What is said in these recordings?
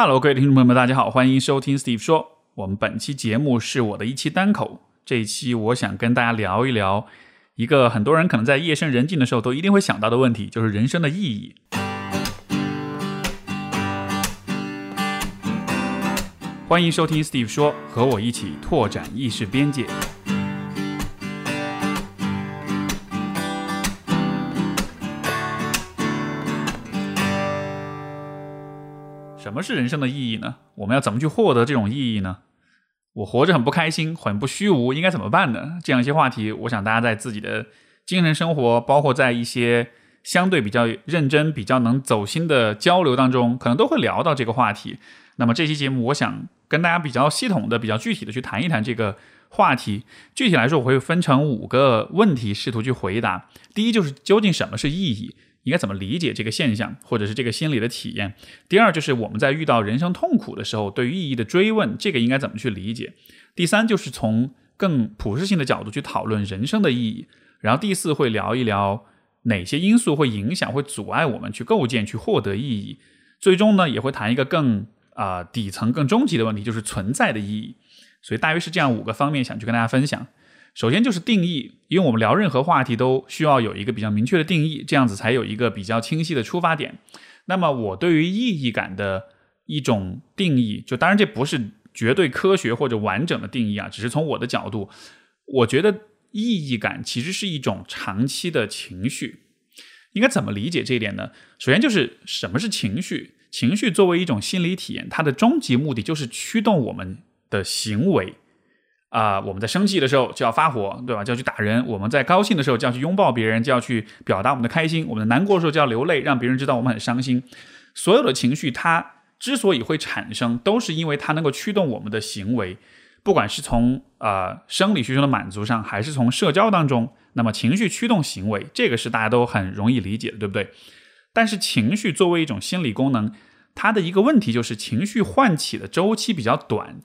Hello，各位听众朋友们，大家好，欢迎收听 Steve 说。我们本期节目是我的一期单口，这一期我想跟大家聊一聊一个很多人可能在夜深人静的时候都一定会想到的问题，就是人生的意义。欢迎收听 Steve 说，和我一起拓展意识边界。什么是人生的意义呢？我们要怎么去获得这种意义呢？我活着很不开心，很不虚无，应该怎么办呢？这样一些话题，我想大家在自己的精神生活，包括在一些相对比较认真、比较能走心的交流当中，可能都会聊到这个话题。那么这期节目，我想跟大家比较系统的、比较具体的去谈一谈这个话题。具体来说，我会分成五个问题，试图去回答。第一，就是究竟什么是意义？应该怎么理解这个现象，或者是这个心理的体验？第二，就是我们在遇到人生痛苦的时候，对于意义的追问，这个应该怎么去理解？第三，就是从更普世性的角度去讨论人生的意义。然后第四，会聊一聊哪些因素会影响、会阻碍我们去构建、去获得意义。最终呢，也会谈一个更啊底层、更终极的问题，就是存在的意义。所以大约是这样五个方面，想去跟大家分享。首先就是定义，因为我们聊任何话题都需要有一个比较明确的定义，这样子才有一个比较清晰的出发点。那么我对于意义感的一种定义，就当然这不是绝对科学或者完整的定义啊，只是从我的角度，我觉得意义感其实是一种长期的情绪。应该怎么理解这一点呢？首先就是什么是情绪？情绪作为一种心理体验，它的终极目的就是驱动我们的行为。啊，我们在生气的时候就要发火，对吧？就要去打人；我们在高兴的时候就要去拥抱别人，就要去表达我们的开心；我们难过的时候就要流泪，让别人知道我们很伤心。所有的情绪，它之所以会产生，都是因为它能够驱动我们的行为，不管是从呃生理需求的满足上，还是从社交当中。那么，情绪驱动行为，这个是大家都很容易理解的，对不对？但是，情绪作为一种心理功能，它的一个问题就是，情绪唤起的周期比较短。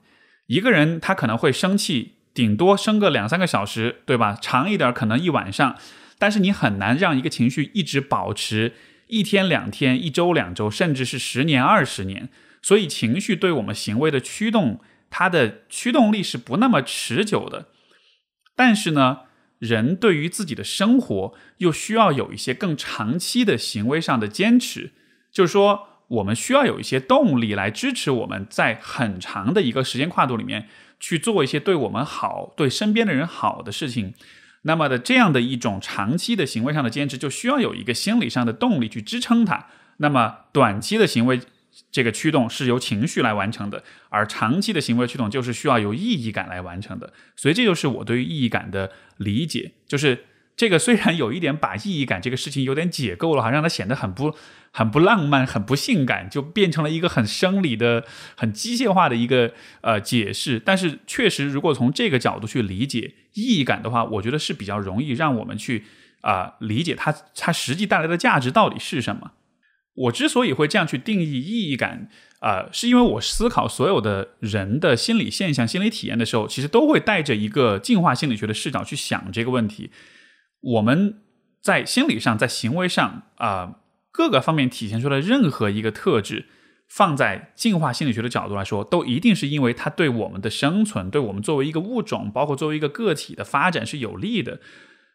一个人他可能会生气，顶多生个两三个小时，对吧？长一点可能一晚上，但是你很难让一个情绪一直保持一天两天、一周两周，甚至是十年二十年。所以情绪对我们行为的驱动，它的驱动力是不那么持久的。但是呢，人对于自己的生活又需要有一些更长期的行为上的坚持，就是说。我们需要有一些动力来支持我们在很长的一个时间跨度里面去做一些对我们好、对身边的人好的事情。那么的这样的一种长期的行为上的坚持，就需要有一个心理上的动力去支撑它。那么短期的行为这个驱动是由情绪来完成的，而长期的行为驱动就是需要由意义感来完成的。所以这就是我对于意义感的理解，就是。这个虽然有一点把意义感这个事情有点解构了哈，让它显得很不很不浪漫、很不性感，就变成了一个很生理的、很机械化的一个呃解释。但是确实，如果从这个角度去理解意义感的话，我觉得是比较容易让我们去啊理解它它实际带来的价值到底是什么。我之所以会这样去定义意义感啊，是因为我思考所有的人的心理现象、心理体验的时候，其实都会带着一个进化心理学的视角去想这个问题。我们在心理上、在行为上啊各个方面体现出来任何一个特质，放在进化心理学的角度来说，都一定是因为它对我们的生存、对我们作为一个物种，包括作为一个个体的发展是有利的。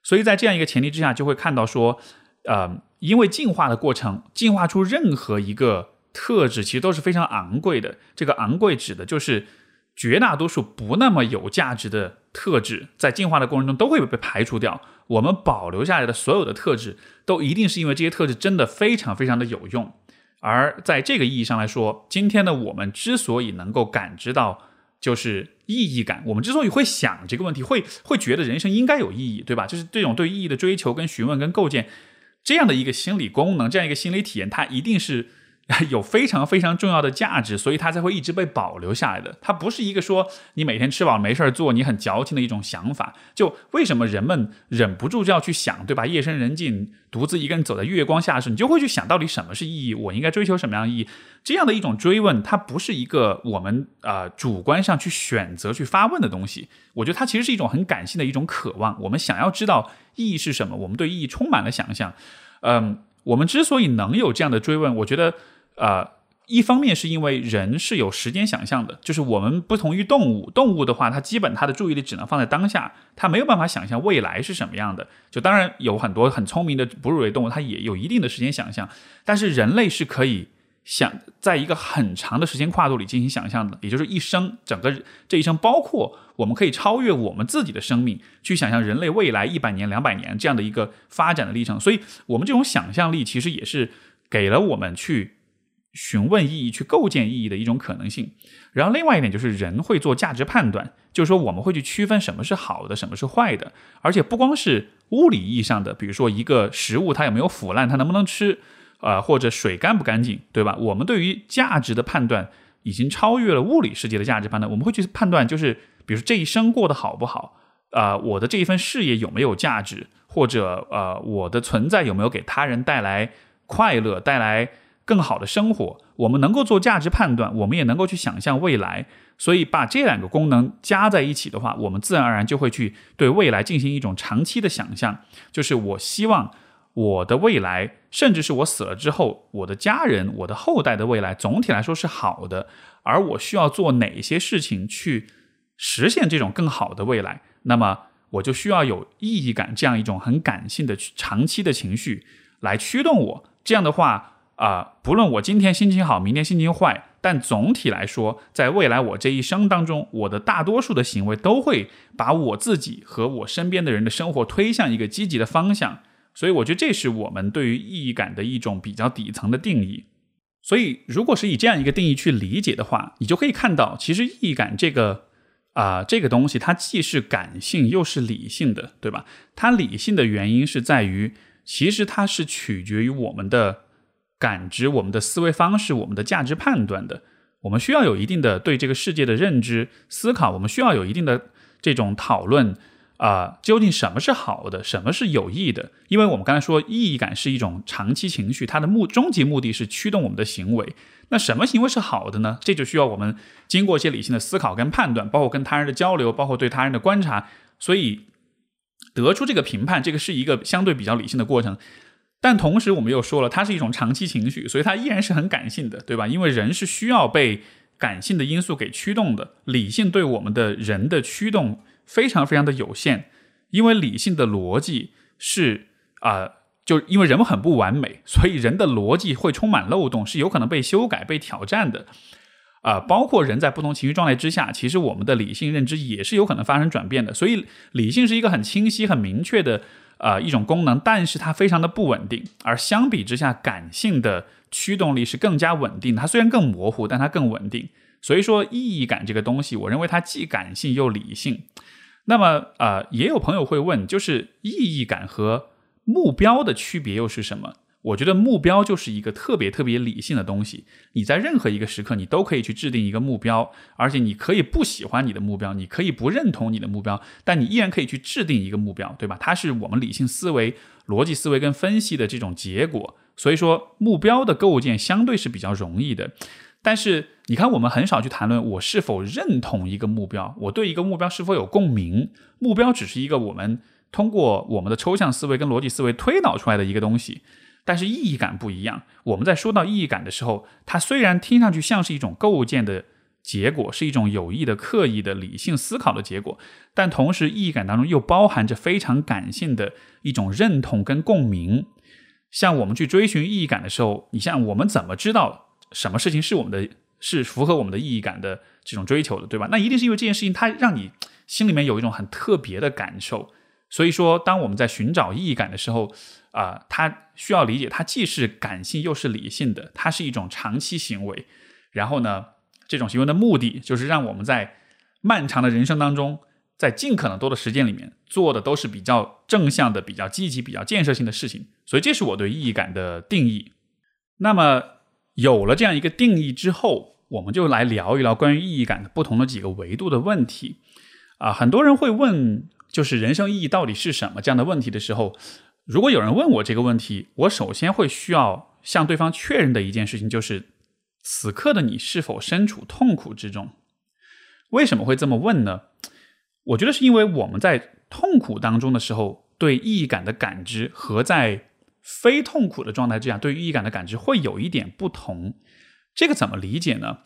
所以在这样一个前提之下，就会看到说，呃，因为进化的过程，进化出任何一个特质，其实都是非常昂贵的。这个昂贵指的就是绝大多数不那么有价值的特质，在进化的过程中都会被排除掉。我们保留下来的所有的特质，都一定是因为这些特质真的非常非常的有用。而在这个意义上来说，今天的我们之所以能够感知到就是意义感，我们之所以会想这个问题，会会觉得人生应该有意义，对吧？就是这种对意义的追求、跟询问、跟构建这样的一个心理功能，这样一个心理体验，它一定是。有非常非常重要的价值，所以它才会一直被保留下来的。它不是一个说你每天吃饱没事儿做，你很矫情的一种想法。就为什么人们忍不住就要去想，对吧？夜深人静，独自一个人走在月光下时，你就会去想到底什么是意义？我应该追求什么样的意义？这样的一种追问，它不是一个我们呃主观上去选择去发问的东西。我觉得它其实是一种很感性的一种渴望。我们想要知道意义是什么，我们对意义充满了想象。嗯，我们之所以能有这样的追问，我觉得。呃，一方面是因为人是有时间想象的，就是我们不同于动物，动物的话，它基本它的注意力只能放在当下，它没有办法想象未来是什么样的。就当然有很多很聪明的哺乳类动物，它也有一定的时间想象，但是人类是可以想在一个很长的时间跨度里进行想象的，也就是一生整个这一生，包括我们可以超越我们自己的生命，去想象人类未来一百年、两百年这样的一个发展的历程。所以，我们这种想象力其实也是给了我们去。询问意义，去构建意义的一种可能性。然后另外一点就是人会做价值判断，就是说我们会去区分什么是好的，什么是坏的。而且不光是物理意义上的，比如说一个食物它有没有腐烂，它能不能吃，呃，或者水干不干净，对吧？我们对于价值的判断已经超越了物理世界的价值判断。我们会去判断，就是比如说这一生过得好不好，啊，我的这一份事业有没有价值，或者呃，我的存在有没有给他人带来快乐，带来。更好的生活，我们能够做价值判断，我们也能够去想象未来。所以把这两个功能加在一起的话，我们自然而然就会去对未来进行一种长期的想象。就是我希望我的未来，甚至是我死了之后，我的家人、我的后代的未来，总体来说是好的。而我需要做哪些事情去实现这种更好的未来？那么我就需要有意义感这样一种很感性的长期的情绪来驱动我。这样的话。啊，不论我今天心情好，明天心情坏，但总体来说，在未来我这一生当中，我的大多数的行为都会把我自己和我身边的人的生活推向一个积极的方向。所以，我觉得这是我们对于意义感的一种比较底层的定义。所以，如果是以这样一个定义去理解的话，你就可以看到，其实意义感这个啊这个东西，它既是感性又是理性的，对吧？它理性的原因是在于，其实它是取决于我们的。感知我们的思维方式，我们的价值判断的，我们需要有一定的对这个世界的认知思考，我们需要有一定的这种讨论啊，究竟什么是好的，什么是有益的？因为我们刚才说，意义感是一种长期情绪，它的目终极目的是驱动我们的行为。那什么行为是好的呢？这就需要我们经过一些理性的思考跟判断，包括跟他人的交流，包括对他人的观察，所以得出这个评判，这个是一个相对比较理性的过程。但同时，我们又说了，它是一种长期情绪，所以它依然是很感性的，对吧？因为人是需要被感性的因素给驱动的，理性对我们的人的驱动非常非常的有限。因为理性的逻辑是啊，就因为人们很不完美，所以人的逻辑会充满漏洞，是有可能被修改、被挑战的。啊，包括人在不同情绪状态之下，其实我们的理性认知也是有可能发生转变的。所以，理性是一个很清晰、很明确的。呃，一种功能，但是它非常的不稳定，而相比之下，感性的驱动力是更加稳定。它虽然更模糊，但它更稳定。所以说，意义感这个东西，我认为它既感性又理性。那么，呃，也有朋友会问，就是意义感和目标的区别又是什么？我觉得目标就是一个特别特别理性的东西。你在任何一个时刻，你都可以去制定一个目标，而且你可以不喜欢你的目标，你可以不认同你的目标，但你依然可以去制定一个目标，对吧？它是我们理性思维、逻辑思维跟分析的这种结果。所以说，目标的构建相对是比较容易的。但是，你看，我们很少去谈论我是否认同一个目标，我对一个目标是否有共鸣。目标只是一个我们通过我们的抽象思维跟逻辑思维推导出来的一个东西。但是意义感不一样。我们在说到意义感的时候，它虽然听上去像是一种构建的结果，是一种有意的、刻意的、理性思考的结果，但同时意义感当中又包含着非常感性的一种认同跟共鸣。像我们去追寻意义感的时候，你像我们怎么知道什么事情是我们的，是符合我们的意义感的这种追求的，对吧？那一定是因为这件事情它让你心里面有一种很特别的感受。所以说，当我们在寻找意义感的时候，啊，它需要理解，它既是感性又是理性的，它是一种长期行为。然后呢，这种行为的目的就是让我们在漫长的人生当中，在尽可能多的时间里面做的都是比较正向的、比较积极、比较建设性的事情。所以，这是我对意义感的定义。那么，有了这样一个定义之后，我们就来聊一聊关于意义感的不同的几个维度的问题。啊，很多人会问，就是人生意义到底是什么这样的问题的时候。如果有人问我这个问题，我首先会需要向对方确认的一件事情就是：此刻的你是否身处痛苦之中？为什么会这么问呢？我觉得是因为我们在痛苦当中的时候，对意义感的感知和在非痛苦的状态之下对于意义感的感知会有一点不同。这个怎么理解呢？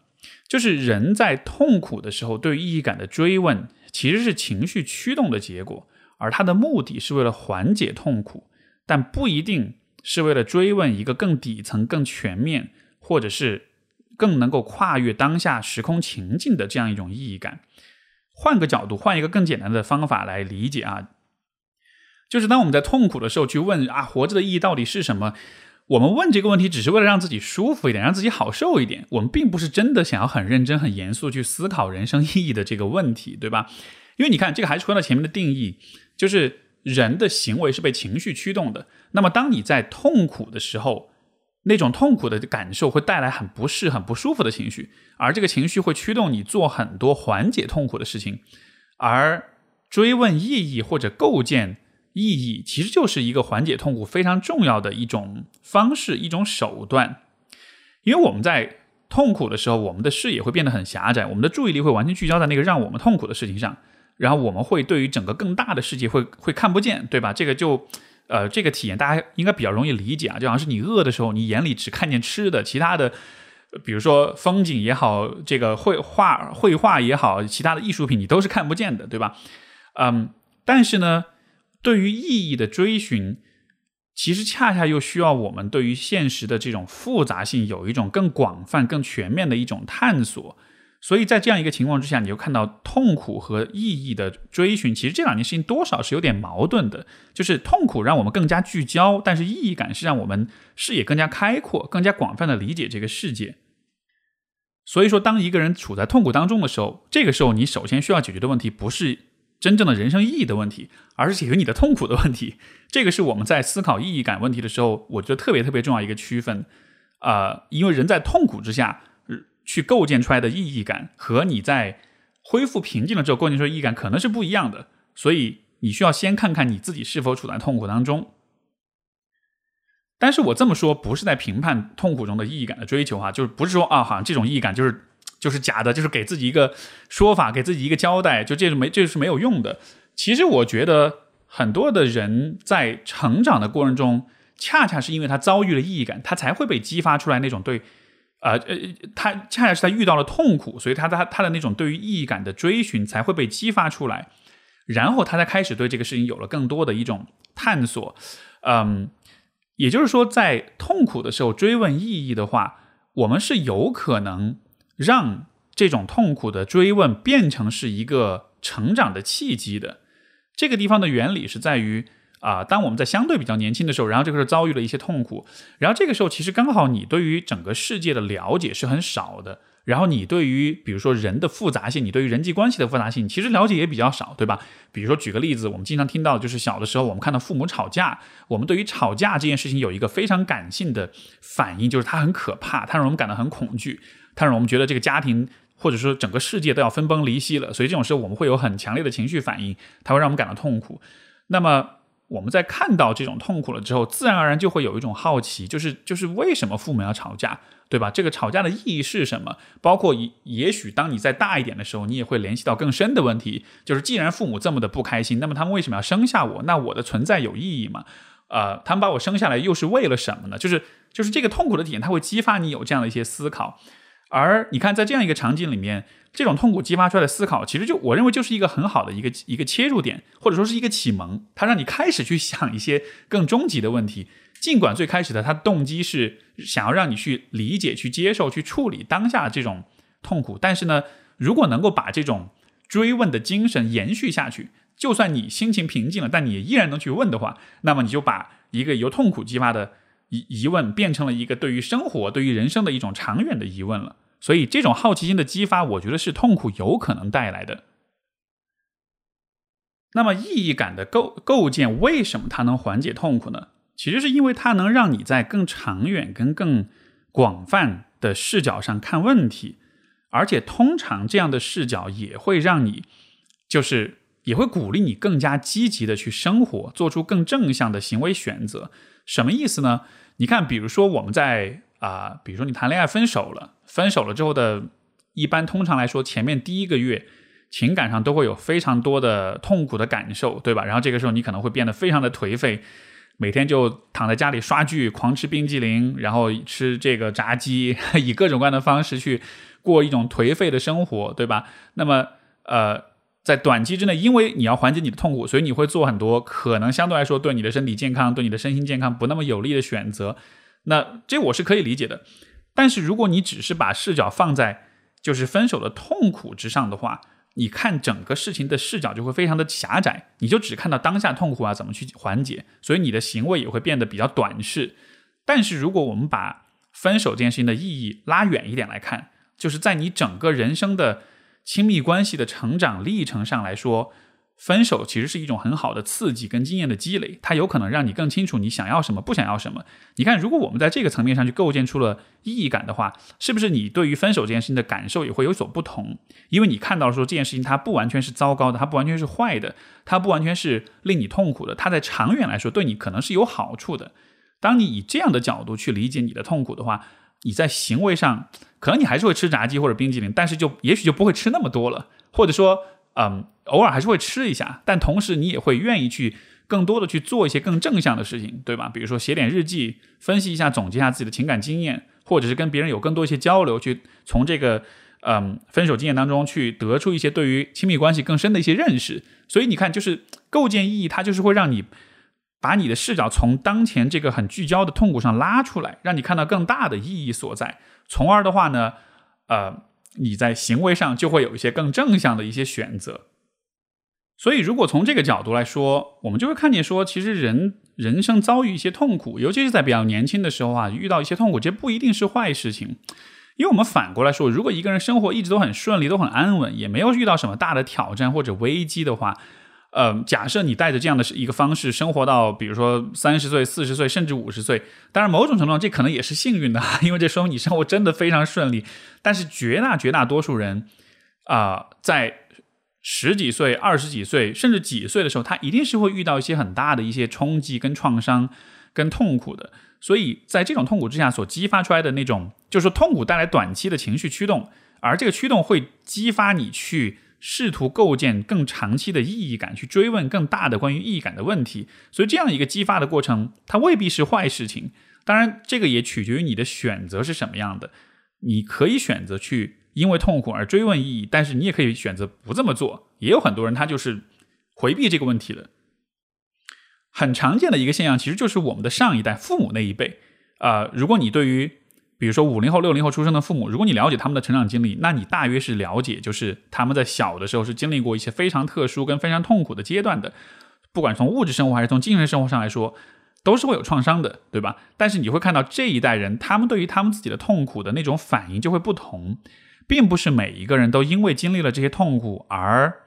就是人在痛苦的时候对于意义感的追问，其实是情绪驱动的结果，而它的目的是为了缓解痛苦，但不一定是为了追问一个更底层、更全面，或者是更能够跨越当下时空情境的这样一种意义感。换个角度，换一个更简单的方法来理解啊，就是当我们在痛苦的时候去问啊，活着的意义到底是什么？我们问这个问题，只是为了让自己舒服一点，让自己好受一点。我们并不是真的想要很认真、很严肃去思考人生意义的这个问题，对吧？因为你看，这个还是回到前面的定义，就是人的行为是被情绪驱动的。那么，当你在痛苦的时候，那种痛苦的感受会带来很不适、很不舒服的情绪，而这个情绪会驱动你做很多缓解痛苦的事情，而追问意义或者构建。意义其实就是一个缓解痛苦非常重要的一种方式、一种手段，因为我们在痛苦的时候，我们的视野会变得很狭窄，我们的注意力会完全聚焦在那个让我们痛苦的事情上，然后我们会对于整个更大的世界会会看不见，对吧？这个就呃，这个体验大家应该比较容易理解啊，就好像是你饿的时候，你眼里只看见吃的，其他的，比如说风景也好，这个绘画绘画也好，其他的艺术品你都是看不见的，对吧？嗯，但是呢。对于意义的追寻，其实恰恰又需要我们对于现实的这种复杂性有一种更广泛、更全面的一种探索。所以在这样一个情况之下，你就看到痛苦和意义的追寻，其实这两件事情多少是有点矛盾的。就是痛苦让我们更加聚焦，但是意义感是让我们视野更加开阔、更加广泛的理解这个世界。所以说，当一个人处在痛苦当中的时候，这个时候你首先需要解决的问题不是。真正的人生意义的问题，而是解决你的痛苦的问题。这个是我们在思考意义感问题的时候，我觉得特别特别重要一个区分。啊，因为人在痛苦之下去构建出来的意义感，和你在恢复平静了之后构建出意义感可能是不一样的。所以你需要先看看你自己是否处在痛苦当中。但是我这么说不是在评判痛苦中的意义感的追求啊，就是不是说啊，好像这种意义感就是。就是假的，就是给自己一个说法，给自己一个交代，就这是没，这是没有用的。其实我觉得很多的人在成长的过程中，恰恰是因为他遭遇了意义感，他才会被激发出来那种对，呃呃，他恰恰是他遇到了痛苦，所以他他他的那种对于意义感的追寻才会被激发出来，然后他才开始对这个事情有了更多的一种探索。嗯，也就是说，在痛苦的时候追问意义的话，我们是有可能。让这种痛苦的追问变成是一个成长的契机的，这个地方的原理是在于啊，当我们在相对比较年轻的时候，然后这个时候遭遇了一些痛苦，然后这个时候其实刚好你对于整个世界的了解是很少的，然后你对于比如说人的复杂性，你对于人际关系的复杂性，其实了解也比较少，对吧？比如说举个例子，我们经常听到就是小的时候我们看到父母吵架，我们对于吵架这件事情有一个非常感性的反应，就是它很可怕，它让我们感到很恐惧。它让我们觉得这个家庭或者说整个世界都要分崩离析了，所以这种时候我们会有很强烈的情绪反应，它会让我们感到痛苦。那么我们在看到这种痛苦了之后，自然而然就会有一种好奇，就是就是为什么父母要吵架，对吧？这个吵架的意义是什么？包括也也许当你再大一点的时候，你也会联系到更深的问题，就是既然父母这么的不开心，那么他们为什么要生下我？那我的存在有意义吗？呃，他们把我生下来又是为了什么呢？就是就是这个痛苦的体验，它会激发你有这样的一些思考。而你看，在这样一个场景里面，这种痛苦激发出来的思考，其实就我认为就是一个很好的一个一个切入点，或者说是一个启蒙，它让你开始去想一些更终极的问题。尽管最开始的它动机是想要让你去理解、去接受、去处理当下这种痛苦，但是呢，如果能够把这种追问的精神延续下去，就算你心情平静了，但你依然能去问的话，那么你就把一个由痛苦激发的疑疑问变成了一个对于生活、对于人生的一种长远的疑问了。所以，这种好奇心的激发，我觉得是痛苦有可能带来的。那么，意义感的构构建，为什么它能缓解痛苦呢？其实是因为它能让你在更长远、跟更广泛的视角上看问题，而且通常这样的视角也会让你，就是也会鼓励你更加积极的去生活，做出更正向的行为选择。什么意思呢？你看，比如说我们在。啊，比如说你谈恋爱分手了，分手了之后的，一般通常来说，前面第一个月情感上都会有非常多的痛苦的感受，对吧？然后这个时候你可能会变得非常的颓废，每天就躺在家里刷剧、狂吃冰激凌，然后吃这个炸鸡，以各种各样的方式去过一种颓废的生活，对吧？那么，呃，在短期之内，因为你要缓解你的痛苦，所以你会做很多可能相对来说对你的身体健康、对你的身心健康不那么有利的选择。那这我是可以理解的。但是如果你只是把视角放在就是分手的痛苦之上的话，你看整个事情的视角就会非常的狭窄，你就只看到当下痛苦啊，怎么去缓解，所以你的行为也会变得比较短视。但是如果我们把分手这件事情的意义拉远一点来看，就是在你整个人生的亲密关系的成长历程上来说。分手其实是一种很好的刺激跟经验的积累，它有可能让你更清楚你想要什么，不想要什么。你看，如果我们在这个层面上去构建出了意义感的话，是不是你对于分手这件事情的感受也会有所不同？因为你看到说这件事情它不完全是糟糕的，它不完全是坏的，它不完全是令你痛苦的，它在长远来说对你可能是有好处的。当你以这样的角度去理解你的痛苦的话，你在行为上可能你还是会吃炸鸡或者冰激凌，但是就也许就不会吃那么多了，或者说。嗯，偶尔还是会吃一下，但同时你也会愿意去更多的去做一些更正向的事情，对吧？比如说写点日记，分析一下，总结一下自己的情感经验，或者是跟别人有更多一些交流，去从这个嗯分手经验当中去得出一些对于亲密关系更深的一些认识。所以你看，就是构建意义，它就是会让你把你的视角从当前这个很聚焦的痛苦上拉出来，让你看到更大的意义所在，从而的话呢，呃。你在行为上就会有一些更正向的一些选择，所以如果从这个角度来说，我们就会看见说，其实人人生遭遇一些痛苦，尤其是在比较年轻的时候啊，遇到一些痛苦，这不一定是坏事情，因为我们反过来说，如果一个人生活一直都很顺利，都很安稳，也没有遇到什么大的挑战或者危机的话。呃，假设你带着这样的一个方式生活到，比如说三十岁、四十岁，甚至五十岁，当然某种程度上这可能也是幸运的，因为这说明你生活真的非常顺利。但是绝大绝大多数人啊，在十几岁、二十几岁，甚至几岁的时候，他一定是会遇到一些很大的一些冲击、跟创伤、跟痛苦的。所以在这种痛苦之下所激发出来的那种，就是说痛苦带来短期的情绪驱动，而这个驱动会激发你去。试图构建更长期的意义感，去追问更大的关于意义感的问题，所以这样一个激发的过程，它未必是坏事情。当然，这个也取决于你的选择是什么样的。你可以选择去因为痛苦而追问意义，但是你也可以选择不这么做。也有很多人他就是回避这个问题的。很常见的一个现象，其实就是我们的上一代父母那一辈啊，如果你对于比如说五零后、六零后出生的父母，如果你了解他们的成长经历，那你大约是了解，就是他们在小的时候是经历过一些非常特殊跟非常痛苦的阶段的，不管从物质生活还是从精神生活上来说，都是会有创伤的，对吧？但是你会看到这一代人，他们对于他们自己的痛苦的那种反应就会不同，并不是每一个人都因为经历了这些痛苦而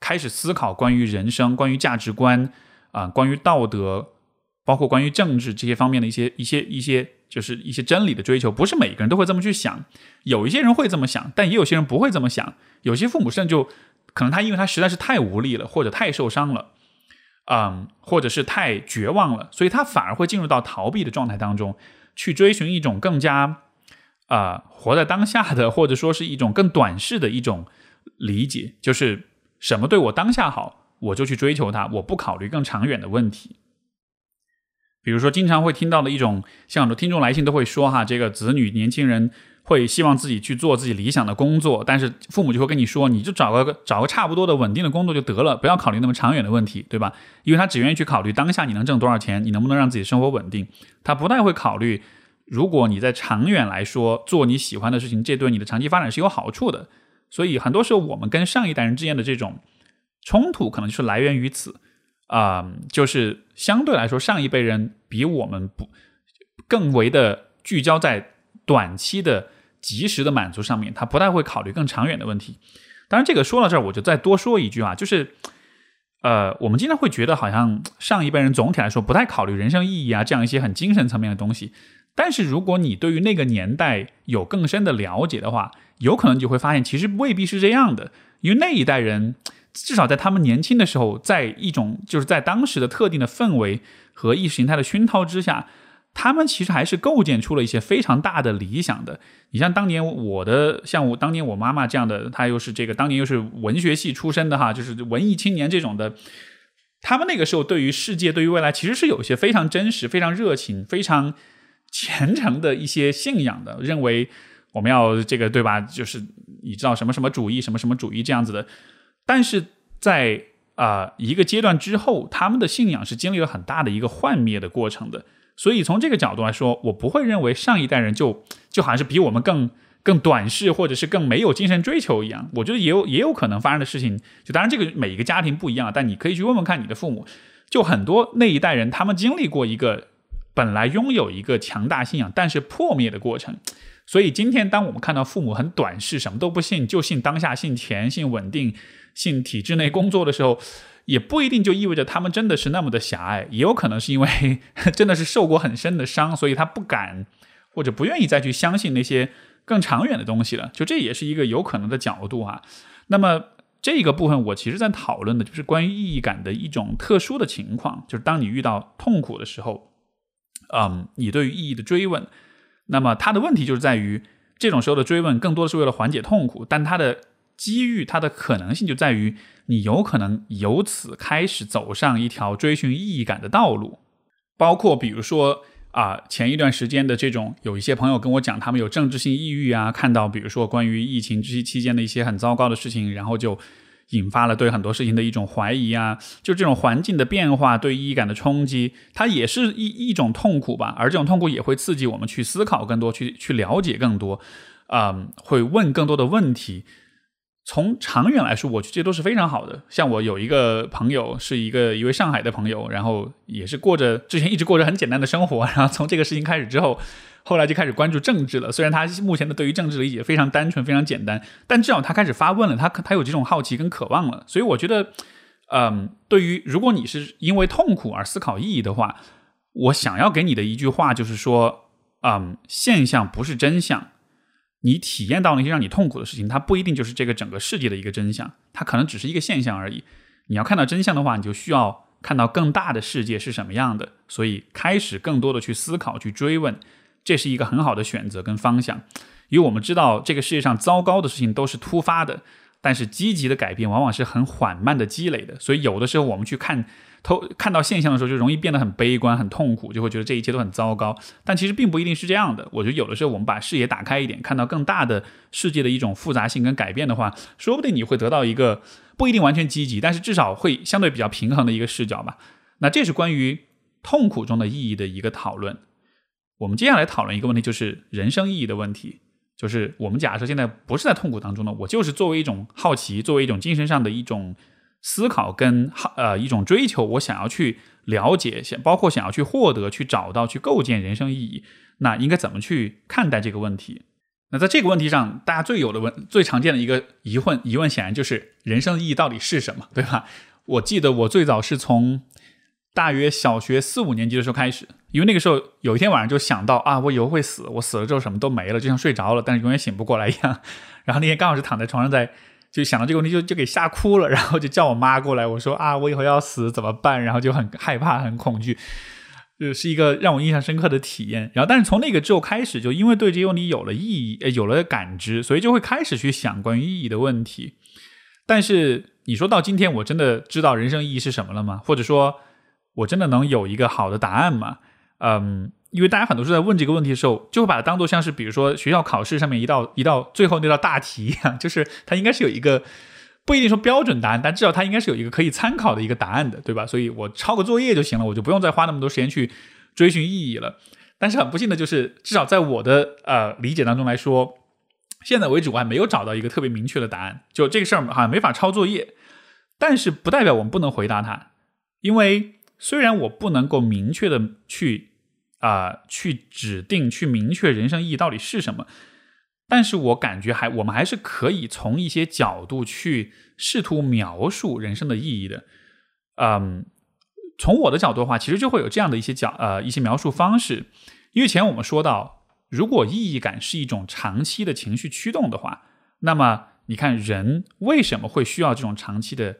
开始思考关于人生、关于价值观啊、关于道德，包括关于政治这些方面的一些一些一些。就是一些真理的追求，不是每个人都会这么去想。有一些人会这么想，但也有些人不会这么想。有些父母甚至就可能他因为他实在是太无力了，或者太受伤了，嗯，或者是太绝望了，所以他反而会进入到逃避的状态当中，去追寻一种更加啊活在当下的，或者说是一种更短视的一种理解，就是什么对我当下好，我就去追求它，我不考虑更长远的问题。比如说，经常会听到的一种，像很多听众来信都会说哈，这个子女年轻人会希望自己去做自己理想的工作，但是父母就会跟你说，你就找个找个差不多的稳定的工作就得了，不要考虑那么长远的问题，对吧？因为他只愿意去考虑当下你能挣多少钱，你能不能让自己生活稳定，他不太会考虑，如果你在长远来说做你喜欢的事情，这对你的长期发展是有好处的。所以很多时候我们跟上一代人之间的这种冲突，可能就是来源于此。啊，就是相对来说，上一辈人比我们不更为的聚焦在短期的及时的满足上面，他不太会考虑更长远的问题。当然，这个说到这儿，我就再多说一句啊，就是呃，我们经常会觉得好像上一辈人总体来说不太考虑人生意义啊，这样一些很精神层面的东西。但是，如果你对于那个年代有更深的了解的话，有可能就会发现，其实未必是这样的，因为那一代人。至少在他们年轻的时候，在一种就是在当时的特定的氛围和意识形态的熏陶之下，他们其实还是构建出了一些非常大的理想的。你像当年我的，像我当年我妈妈这样的，她又是这个当年又是文学系出身的哈，就是文艺青年这种的，他们那个时候对于世界、对于未来，其实是有一些非常真实、非常热情、非常虔诚的一些信仰的，认为我们要这个对吧？就是你知道什么什么主义、什么什么主义这样子的。但是在啊一个阶段之后，他们的信仰是经历了很大的一个幻灭的过程的。所以从这个角度来说，我不会认为上一代人就就好像是比我们更。更短视，或者是更没有精神追求一样，我觉得也有也有可能发生的事情。就当然这个每一个家庭不一样，但你可以去问问看你的父母。就很多那一代人，他们经历过一个本来拥有一个强大信仰，但是破灭的过程。所以今天当我们看到父母很短视，什么都不信，就信当下、信钱、信稳定、信体制内工作的时候，也不一定就意味着他们真的是那么的狭隘，也有可能是因为 真的是受过很深的伤，所以他不敢或者不愿意再去相信那些。更长远的东西了，就这也是一个有可能的角度哈。那么这个部分，我其实在讨论的就是关于意义感的一种特殊的情况，就是当你遇到痛苦的时候，嗯，你对于意义的追问，那么它的问题就是在于这种时候的追问更多的是为了缓解痛苦，但它的机遇、它的可能性就在于你有可能由此开始走上一条追寻意义感的道路，包括比如说。啊，前一段时间的这种，有一些朋友跟我讲，他们有政治性抑郁啊，看到比如说关于疫情这期间的一些很糟糕的事情，然后就引发了对很多事情的一种怀疑啊，就这种环境的变化对意义感的冲击，它也是一一种痛苦吧，而这种痛苦也会刺激我们去思考更多，去去了解更多，啊，会问更多的问题。从长远来说，我觉得这都是非常好的。像我有一个朋友，是一个一位上海的朋友，然后也是过着之前一直过着很简单的生活，然后从这个事情开始之后，后来就开始关注政治了。虽然他目前的对于政治理解非常单纯、非常简单，但至少他开始发问了，他他有这种好奇跟渴望了。所以我觉得，嗯，对于如果你是因为痛苦而思考意义的话，我想要给你的一句话就是说，嗯，现象不是真相。你体验到那些让你痛苦的事情，它不一定就是这个整个世界的一个真相，它可能只是一个现象而已。你要看到真相的话，你就需要看到更大的世界是什么样的。所以，开始更多的去思考、去追问，这是一个很好的选择跟方向。因为我们知道，这个世界上糟糕的事情都是突发的，但是积极的改变往往是很缓慢的积累的。所以，有的时候我们去看。偷看到现象的时候，就容易变得很悲观、很痛苦，就会觉得这一切都很糟糕。但其实并不一定是这样的。我觉得有的时候我们把视野打开一点，看到更大的世界的一种复杂性跟改变的话，说不定你会得到一个不一定完全积极，但是至少会相对比较平衡的一个视角吧。那这是关于痛苦中的意义的一个讨论。我们接下来讨论一个问题，就是人生意义的问题。就是我们假设现在不是在痛苦当中呢，我就是作为一种好奇，作为一种精神上的一种。思考跟好呃一种追求，我想要去了解，想包括想要去获得、去找到、去构建人生意义，那应该怎么去看待这个问题？那在这个问题上，大家最有的问、最常见的一个疑问，疑问显然就是人生意义到底是什么，对吧？我记得我最早是从大约小学四五年级的时候开始，因为那个时候有一天晚上就想到啊，我以后会死，我死了之后什么都没了，就像睡着了，但是永远醒不过来一样。然后那天刚好是躺在床上在。就想到这个问题，就就给吓哭了，然后就叫我妈过来。我说啊，我以后要死怎么办？然后就很害怕、很恐惧，就是一个让我印象深刻的体验。然后，但是从那个之后开始，就因为对这个问题有了意义，呃，有了感知，所以就会开始去想关于意义的问题。但是你说到今天，我真的知道人生意义是什么了吗？或者说，我真的能有一个好的答案吗？嗯。因为大家很多时候在问这个问题的时候，就会把它当做像是比如说学校考试上面一道一道最后那道大题一样，就是它应该是有一个不一定说标准答案，但至少它应该是有一个可以参考的一个答案的，对吧？所以我抄个作业就行了，我就不用再花那么多时间去追寻意义了。但是很不幸的就是，至少在我的呃理解当中来说，现在为止我还没有找到一个特别明确的答案。就这个事儿好像没法抄作业，但是不代表我们不能回答它，因为虽然我不能够明确的去。啊，去指定、去明确人生意义到底是什么？但是我感觉还，我们还是可以从一些角度去试图描述人生的意义的。嗯，从我的角度的话，其实就会有这样的一些角，呃，一些描述方式。因为前我们说到，如果意义感是一种长期的情绪驱动的话，那么你看人为什么会需要这种长期的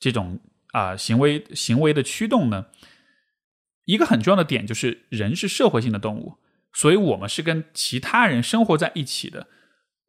这种啊行为行为的驱动呢？一个很重要的点就是，人是社会性的动物，所以我们是跟其他人生活在一起的。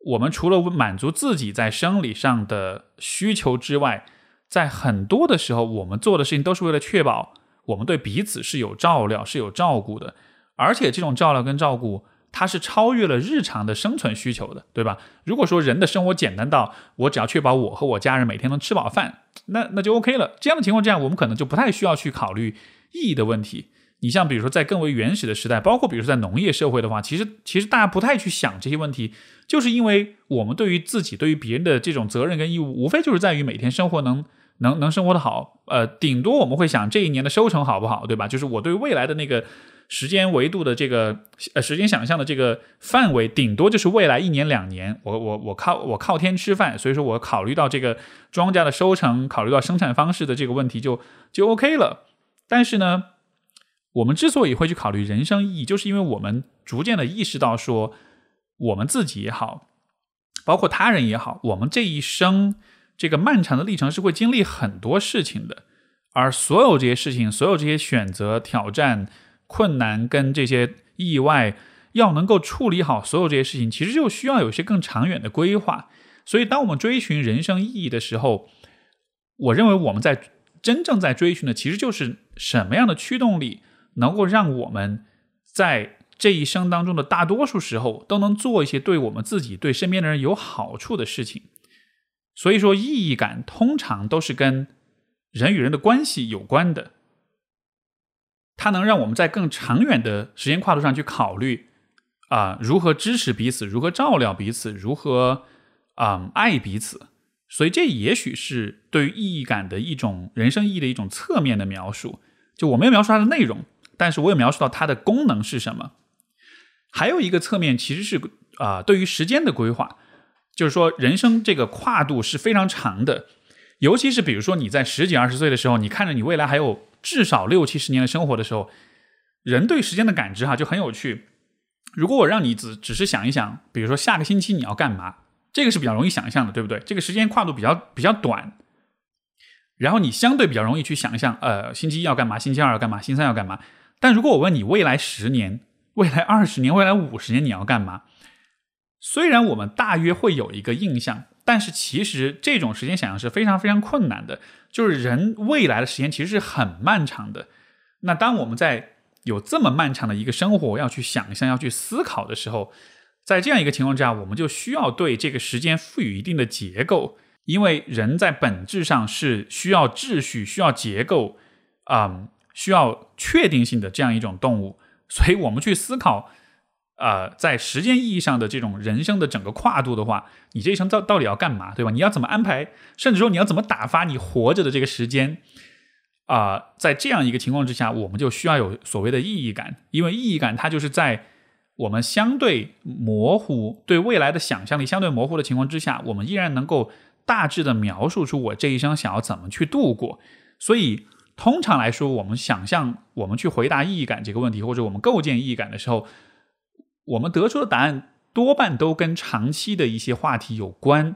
我们除了满足自己在生理上的需求之外，在很多的时候，我们做的事情都是为了确保我们对彼此是有照料、是有照顾的，而且这种照料跟照顾，它是超越了日常的生存需求的，对吧？如果说人的生活简单到我只要确保我和我家人每天能吃饱饭，那那就 OK 了。这样的情况，这样我们可能就不太需要去考虑意义的问题。你像比如说在更为原始的时代，包括比如说在农业社会的话，其实其实大家不太去想这些问题，就是因为我们对于自己、对于别人的这种责任跟义务，无非就是在于每天生活能能能生活的好，呃，顶多我们会想这一年的收成好不好，对吧？就是我对未来的那个时间维度的这个呃时间想象的这个范围，顶多就是未来一年两年，我我我靠我靠天吃饭，所以说我考虑到这个庄稼的收成，考虑到生产方式的这个问题就就 OK 了。但是呢？我们之所以会去考虑人生意义，就是因为我们逐渐的意识到，说我们自己也好，包括他人也好，我们这一生这个漫长的历程是会经历很多事情的，而所有这些事情，所有这些选择、挑战、困难跟这些意外，要能够处理好所有这些事情，其实就需要有些更长远的规划。所以，当我们追寻人生意义的时候，我认为我们在真正在追寻的，其实就是什么样的驱动力。能够让我们在这一生当中的大多数时候都能做一些对我们自己、对身边的人有好处的事情。所以说，意义感通常都是跟人与人的关系有关的。它能让我们在更长远的时间跨度上去考虑啊，如何支持彼此，如何照料彼此，如何啊爱彼此。所以，这也许是对于意义感的一种人生意义的一种侧面的描述。就我没有描述它的内容。但是我有描述到它的功能是什么，还有一个侧面其实是啊，对于时间的规划，就是说人生这个跨度是非常长的，尤其是比如说你在十几二十岁的时候，你看着你未来还有至少六七十年的生活的时候，人对时间的感知哈就很有趣。如果我让你只只是想一想，比如说下个星期你要干嘛，这个是比较容易想象的，对不对？这个时间跨度比较比较短。然后你相对比较容易去想象，呃，星期一要干嘛，星期二要干嘛，星期三要干嘛。但如果我问你未来十年、未来二十年、未来五十年你要干嘛？虽然我们大约会有一个印象，但是其实这种时间想象是非常非常困难的。就是人未来的时间其实是很漫长的。那当我们在有这么漫长的一个生活要去想象、要去思考的时候，在这样一个情况之下，我们就需要对这个时间赋予一定的结构，因为人在本质上是需要秩序、需要结构，啊。需要确定性的这样一种动物，所以我们去思考，呃，在时间意义上的这种人生的整个跨度的话，你这一生到到底要干嘛，对吧？你要怎么安排，甚至说你要怎么打发你活着的这个时间啊？在这样一个情况之下，我们就需要有所谓的意义感，因为意义感它就是在我们相对模糊、对未来的想象力相对模糊的情况之下，我们依然能够大致的描述出我这一生想要怎么去度过，所以。通常来说，我们想象我们去回答意义感这个问题，或者我们构建意义感的时候，我们得出的答案多半都跟长期的一些话题有关。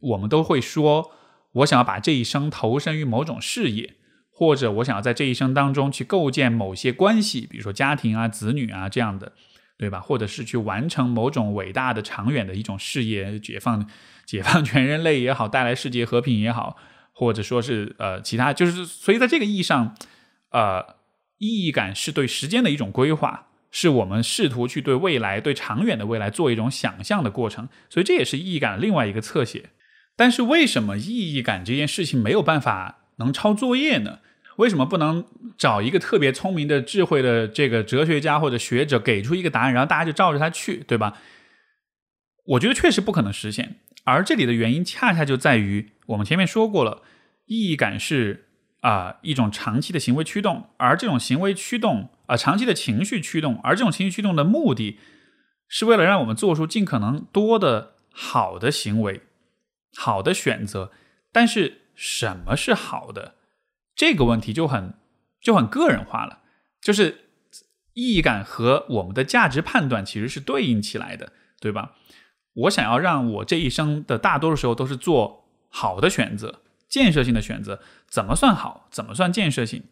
我们都会说，我想要把这一生投身于某种事业，或者我想要在这一生当中去构建某些关系，比如说家庭啊、子女啊这样的，对吧？或者是去完成某种伟大的、长远的一种事业，解放、解放全人类也好，带来世界和平也好。或者说是呃其他，就是所以在这个意义上，呃，意义感是对时间的一种规划，是我们试图去对未来、对长远的未来做一种想象的过程。所以这也是意义感的另外一个侧写。但是为什么意义感这件事情没有办法能抄作业呢？为什么不能找一个特别聪明的、智慧的这个哲学家或者学者给出一个答案，然后大家就照着他去，对吧？我觉得确实不可能实现。而这里的原因恰恰就在于，我们前面说过了，意义感是啊一种长期的行为驱动，而这种行为驱动啊长期的情绪驱动，而这种情绪驱动的目的是为了让我们做出尽可能多的好的行为、好的选择。但是什么是好的这个问题就很就很个人化了，就是意义感和我们的价值判断其实是对应起来的，对吧？我想要让我这一生的大多数时候都是做好的选择、建设性的选择。怎么算好？怎么算建设性？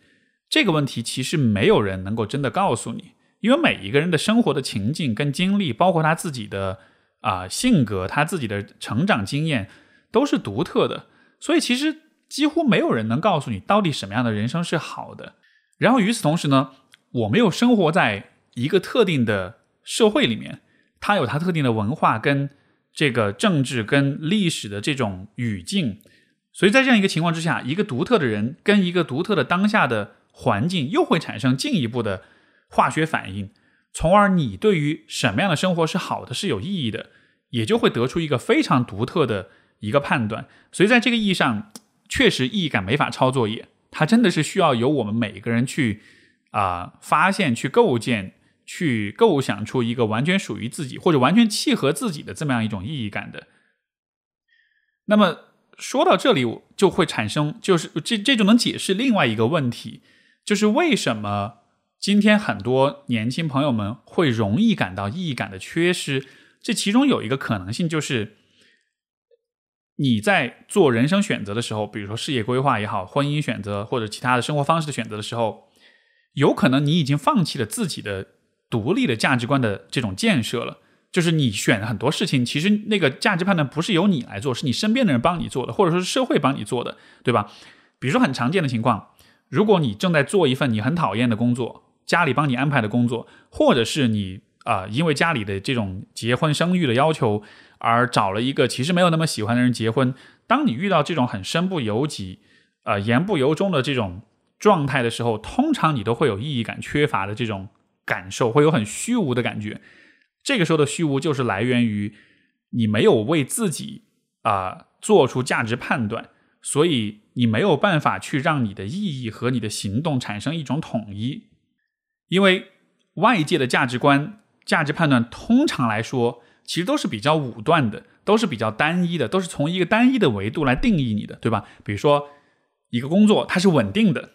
这个问题其实没有人能够真的告诉你，因为每一个人的生活的情境跟经历，包括他自己的啊性格、他自己的成长经验，都是独特的。所以其实几乎没有人能告诉你到底什么样的人生是好的。然后与此同时呢，我们又生活在一个特定的社会里面，它有它特定的文化跟这个政治跟历史的这种语境，所以在这样一个情况之下，一个独特的人跟一个独特的当下的环境又会产生进一步的化学反应，从而你对于什么样的生活是好的、是有意义的，也就会得出一个非常独特的一个判断。所以在这个意义上。确实意义感没法抄作业，它真的是需要由我们每一个人去啊发现、去构建、去构想出一个完全属于自己或者完全契合自己的这么样一种意义感的。那么说到这里，我就会产生就是这这就能解释另外一个问题，就是为什么今天很多年轻朋友们会容易感到意义感的缺失？这其中有一个可能性就是。你在做人生选择的时候，比如说事业规划也好，婚姻选择或者其他的生活方式的选择的时候，有可能你已经放弃了自己的独立的价值观的这种建设了。就是你选很多事情，其实那个价值判断不是由你来做，是你身边的人帮你做的，或者说是社会帮你做的，对吧？比如说很常见的情况，如果你正在做一份你很讨厌的工作，家里帮你安排的工作，或者是你啊因为家里的这种结婚生育的要求。而找了一个其实没有那么喜欢的人结婚。当你遇到这种很身不由己、呃言不由衷的这种状态的时候，通常你都会有意义感缺乏的这种感受，会有很虚无的感觉。这个时候的虚无就是来源于你没有为自己啊做出价值判断，所以你没有办法去让你的意义和你的行动产生一种统一。因为外界的价值观、价值判断通常来说。其实都是比较武断的，都是比较单一的，都是从一个单一的维度来定义你的，对吧？比如说，一个工作它是稳定的，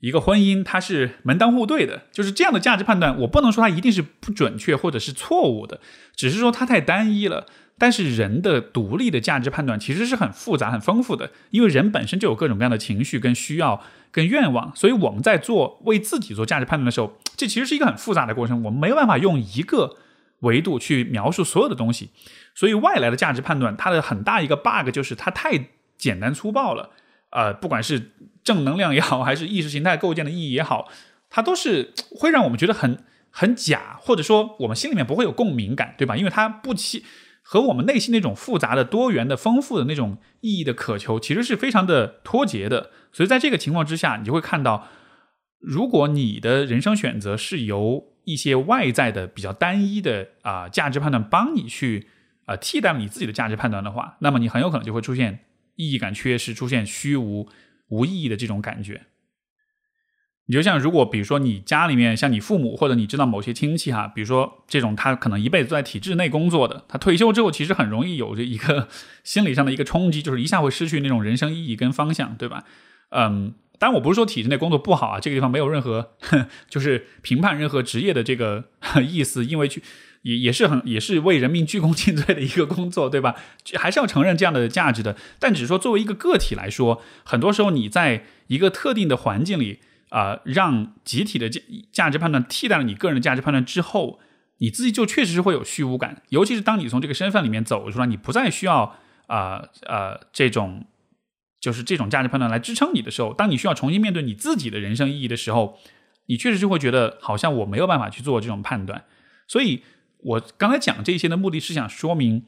一个婚姻它是门当户对的，就是这样的价值判断，我不能说它一定是不准确或者是错误的，只是说它太单一了。但是人的独立的价值判断其实是很复杂、很丰富的，因为人本身就有各种各样的情绪、跟需要、跟愿望，所以我们在做为自己做价值判断的时候，这其实是一个很复杂的过程，我们没有办法用一个。维度去描述所有的东西，所以外来的价值判断，它的很大一个 bug 就是它太简单粗暴了。呃，不管是正能量也好，还是意识形态构建的意义也好，它都是会让我们觉得很很假，或者说我们心里面不会有共鸣感，对吧？因为它不期和我们内心那种复杂的、多元的、丰富的那种意义的渴求，其实是非常的脱节的。所以在这个情况之下，你就会看到，如果你的人生选择是由一些外在的比较单一的啊价值判断帮你去啊替代你自己的价值判断的话，那么你很有可能就会出现意义感缺失，出现虚无无意义的这种感觉。你就像如果比如说你家里面像你父母或者你知道某些亲戚哈，比如说这种他可能一辈子都在体制内工作的，他退休之后其实很容易有着一个心理上的一个冲击，就是一下会失去那种人生意义跟方向，对吧？嗯。当然，我不是说体制内工作不好啊，这个地方没有任何 就是评判任何职业的这个 意思，因为去也也是很也是为人民鞠躬尽瘁的一个工作，对吧？还是要承认这样的价值的。但只是说作为一个个体来说，很多时候你在一个特定的环境里啊，让集体的价价值判断替代了你个人的价值判断之后，你自己就确实是会有虚无感。尤其是当你从这个身份里面走出来，你不再需要啊啊这种。就是这种价值判断来支撑你的时候，当你需要重新面对你自己的人生意义的时候，你确实就会觉得好像我没有办法去做这种判断。所以，我刚才讲这些的目的是想说明，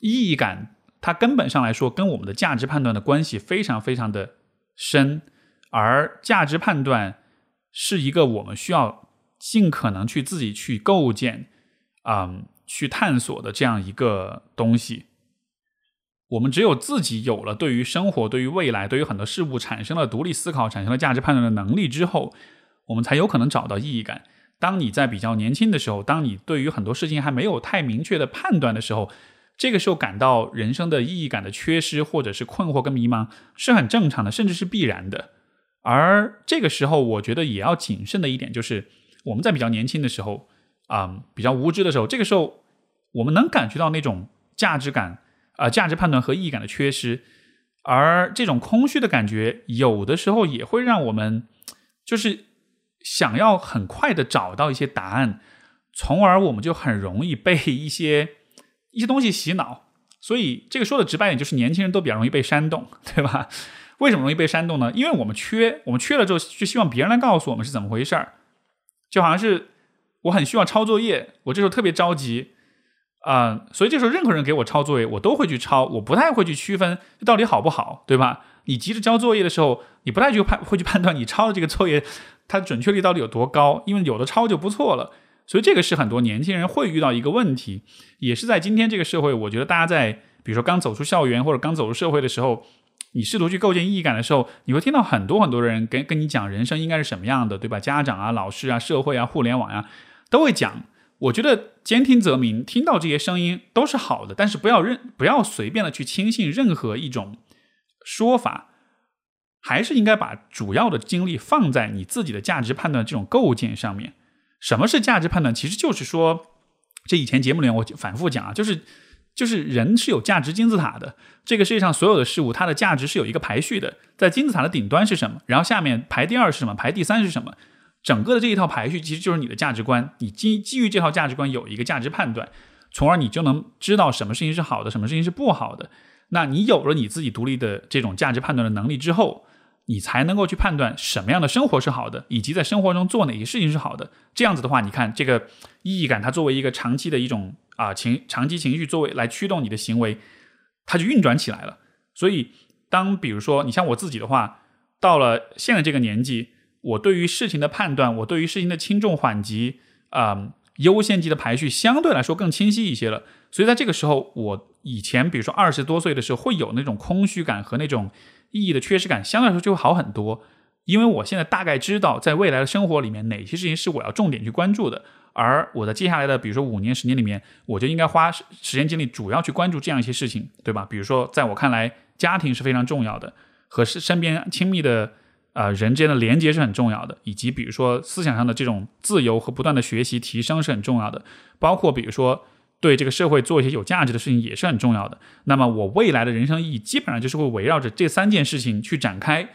意义感它根本上来说跟我们的价值判断的关系非常非常的深，而价值判断是一个我们需要尽可能去自己去构建，嗯，去探索的这样一个东西。我们只有自己有了对于生活、对于未来、对于很多事物产生了独立思考、产生了价值判断的能力之后，我们才有可能找到意义感。当你在比较年轻的时候，当你对于很多事情还没有太明确的判断的时候，这个时候感到人生的意义感的缺失，或者是困惑跟迷茫，是很正常的，甚至是必然的。而这个时候，我觉得也要谨慎的一点就是，我们在比较年轻的时候，啊，比较无知的时候，这个时候我们能感觉到那种价值感。啊，价值判断和意义感的缺失，而这种空虚的感觉，有的时候也会让我们就是想要很快的找到一些答案，从而我们就很容易被一些一些东西洗脑所以这个说的直白点，就是年轻人都比较容易被煽动，对吧？为什么容易被煽动呢？因为我们缺，我们缺了之后，就希望别人来告诉我们是怎么回事儿，就好像是我很需要抄作业，我这时候特别着急啊，所以这时候任何人给我抄作业，我都会去抄，我不太会去区分到底好不好，对吧？你急着交作业的时候，你不太去判会去判断你抄的这个作业它准确率到底有多高，因为有的抄就不错了。所以这个是很多年轻人会遇到一个问题，也是在今天这个社会，我觉得大家在比如说刚走出校园或者刚走入社会的时候。你试图去构建意义感的时候，你会听到很多很多人跟跟你讲人生应该是什么样的，对吧？家长啊、老师啊、社会啊、互联网呀，都会讲。我觉得兼听则明，听到这些声音都是好的，但是不要认，不要随便的去轻信任何一种说法，还是应该把主要的精力放在你自己的价值判断这种构建上面。什么是价值判断？其实就是说，这以前节目里面我反复讲啊，就是。就是人是有价值金字塔的，这个世界上所有的事物，它的价值是有一个排序的，在金字塔的顶端是什么？然后下面排第二是什么？排第三是什么？整个的这一套排序其实就是你的价值观，你基基于这套价值观有一个价值判断，从而你就能知道什么事情是好的，什么事情是不好的。那你有了你自己独立的这种价值判断的能力之后，你才能够去判断什么样的生活是好的，以及在生活中做哪些事情是好的。这样子的话，你看这个意义感，它作为一个长期的一种。啊，情长期情绪作为来驱动你的行为，它就运转起来了。所以，当比如说你像我自己的话，到了现在这个年纪，我对于事情的判断，我对于事情的轻重缓急啊，优先级的排序相对来说更清晰一些了。所以在这个时候，我以前比如说二十多岁的时候，会有那种空虚感和那种意义的缺失感，相对来说就会好很多。因为我现在大概知道，在未来的生活里面，哪些事情是我要重点去关注的。而我在接下来的，比如说五年、十年里面，我就应该花时间精力，主要去关注这样一些事情，对吧？比如说，在我看来，家庭是非常重要的，和身身边亲密的啊人之间的连接是很重要的，以及比如说思想上的这种自由和不断的学习提升是很重要的，包括比如说对这个社会做一些有价值的事情也是很重要的。那么我未来的人生意义基本上就是会围绕着这三件事情去展开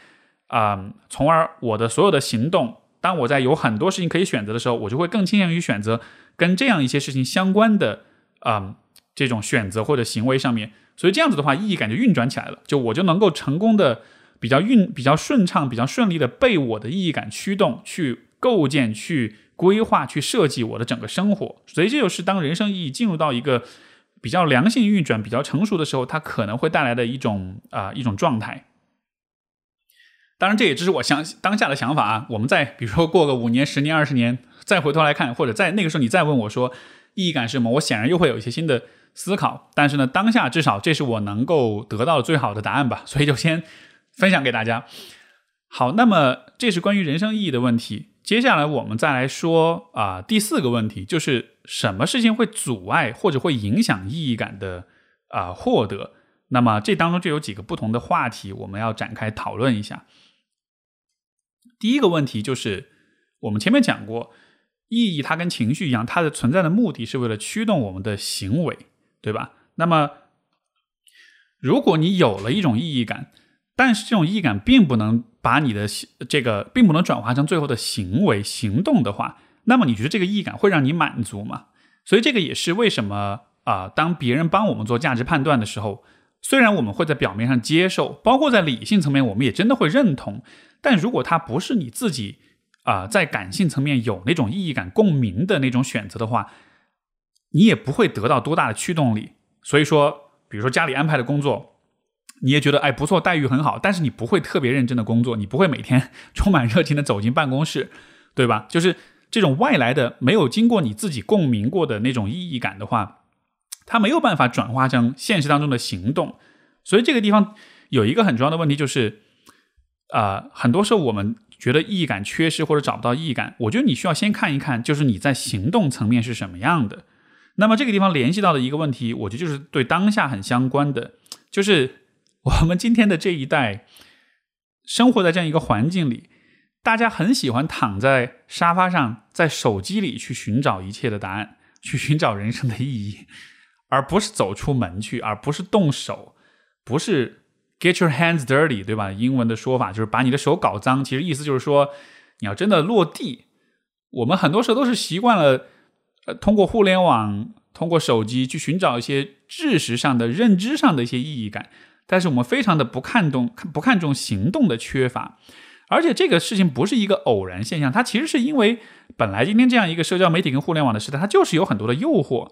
啊，从而我的所有的行动。当我在有很多事情可以选择的时候，我就会更倾向于选择跟这样一些事情相关的啊这种选择或者行为上面。所以这样子的话，意义感就运转起来了，就我就能够成功的比较运比较顺畅、比较顺利的被我的意义感驱动，去构建、去规划、去设计我的整个生活。所以这就是当人生意义进入到一个比较良性运转、比较成熟的时候，它可能会带来的一种啊一种状态。当然，这也只是我想当下的想法啊。我们再比如说过个五年、十年、二十年，再回头来看，或者在那个时候你再问我说意义感是什么，我显然又会有一些新的思考。但是呢，当下至少这是我能够得到最好的答案吧。所以就先分享给大家。好，那么这是关于人生意义的问题。接下来我们再来说啊，第四个问题就是什么事情会阻碍或者会影响意义感的啊获得？那么这当中就有几个不同的话题，我们要展开讨论一下。第一个问题就是，我们前面讲过，意义它跟情绪一样，它的存在的目的是为了驱动我们的行为，对吧？那么，如果你有了一种意义感，但是这种意义感并不能把你的这个，并不能转化成最后的行为行动的话，那么你觉得这个意义感会让你满足吗？所以这个也是为什么啊，当别人帮我们做价值判断的时候，虽然我们会在表面上接受，包括在理性层面，我们也真的会认同。但如果它不是你自己啊，在感性层面有那种意义感共鸣的那种选择的话，你也不会得到多大的驱动力。所以说，比如说家里安排的工作，你也觉得哎不错，待遇很好，但是你不会特别认真的工作，你不会每天充满热情的走进办公室，对吧？就是这种外来的没有经过你自己共鸣过的那种意义感的话，它没有办法转化成现实当中的行动。所以这个地方有一个很重要的问题就是。啊，很多时候我们觉得意义感缺失或者找不到意义感，我觉得你需要先看一看，就是你在行动层面是什么样的。那么这个地方联系到的一个问题，我觉得就是对当下很相关的，就是 我们今天的这一代生活在这样一个环境里，大家很喜欢躺在沙发上，在手机里去寻找一切的答案，去寻找人生的意义，而不是走出门去，而不是动手，不是。Get your hands dirty，对吧？英文的说法就是把你的手搞脏。其实意思就是说，你要真的落地。我们很多时候都是习惯了，呃，通过互联网，通过手机去寻找一些知识上的、认知上的一些意义感，但是我们非常的不看重、不看重行动的缺乏。而且这个事情不是一个偶然现象，它其实是因为本来今天这样一个社交媒体跟互联网的时代，它就是有很多的诱惑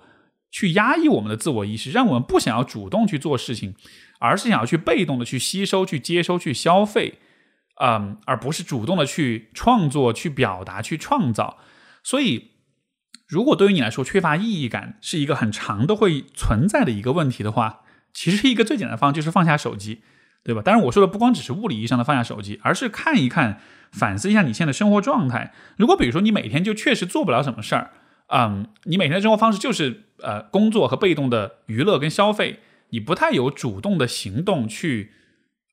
去压抑我们的自我意识，让我们不想要主动去做事情，而是想要去被动的去吸收、去接收、去消费，嗯，而不是主动的去创作、去表达、去创造。所以，如果对于你来说缺乏意义感是一个很长的会存在的一个问题的话，其实一个最简单方式就是放下手机。对吧？当然，我说的不光只是物理意义上的放下手机，而是看一看、反思一下你现在的生活状态。如果比如说你每天就确实做不了什么事儿，嗯，你每天的生活方式就是呃工作和被动的娱乐跟消费，你不太有主动的行动去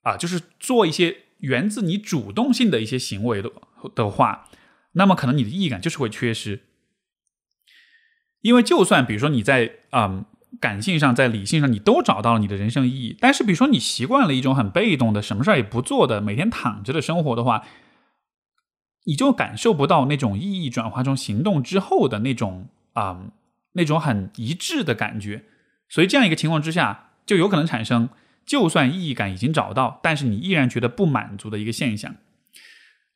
啊，就是做一些源自你主动性的一些行为的的话，那么可能你的意义感就是会缺失。因为就算比如说你在嗯。感性上，在理性上，你都找到了你的人生意义。但是，比如说你习惯了一种很被动的、什么事儿也不做的、每天躺着的生活的话，你就感受不到那种意义转化成行动之后的那种啊，那种很一致的感觉。所以，这样一个情况之下，就有可能产生，就算意义感已经找到，但是你依然觉得不满足的一个现象。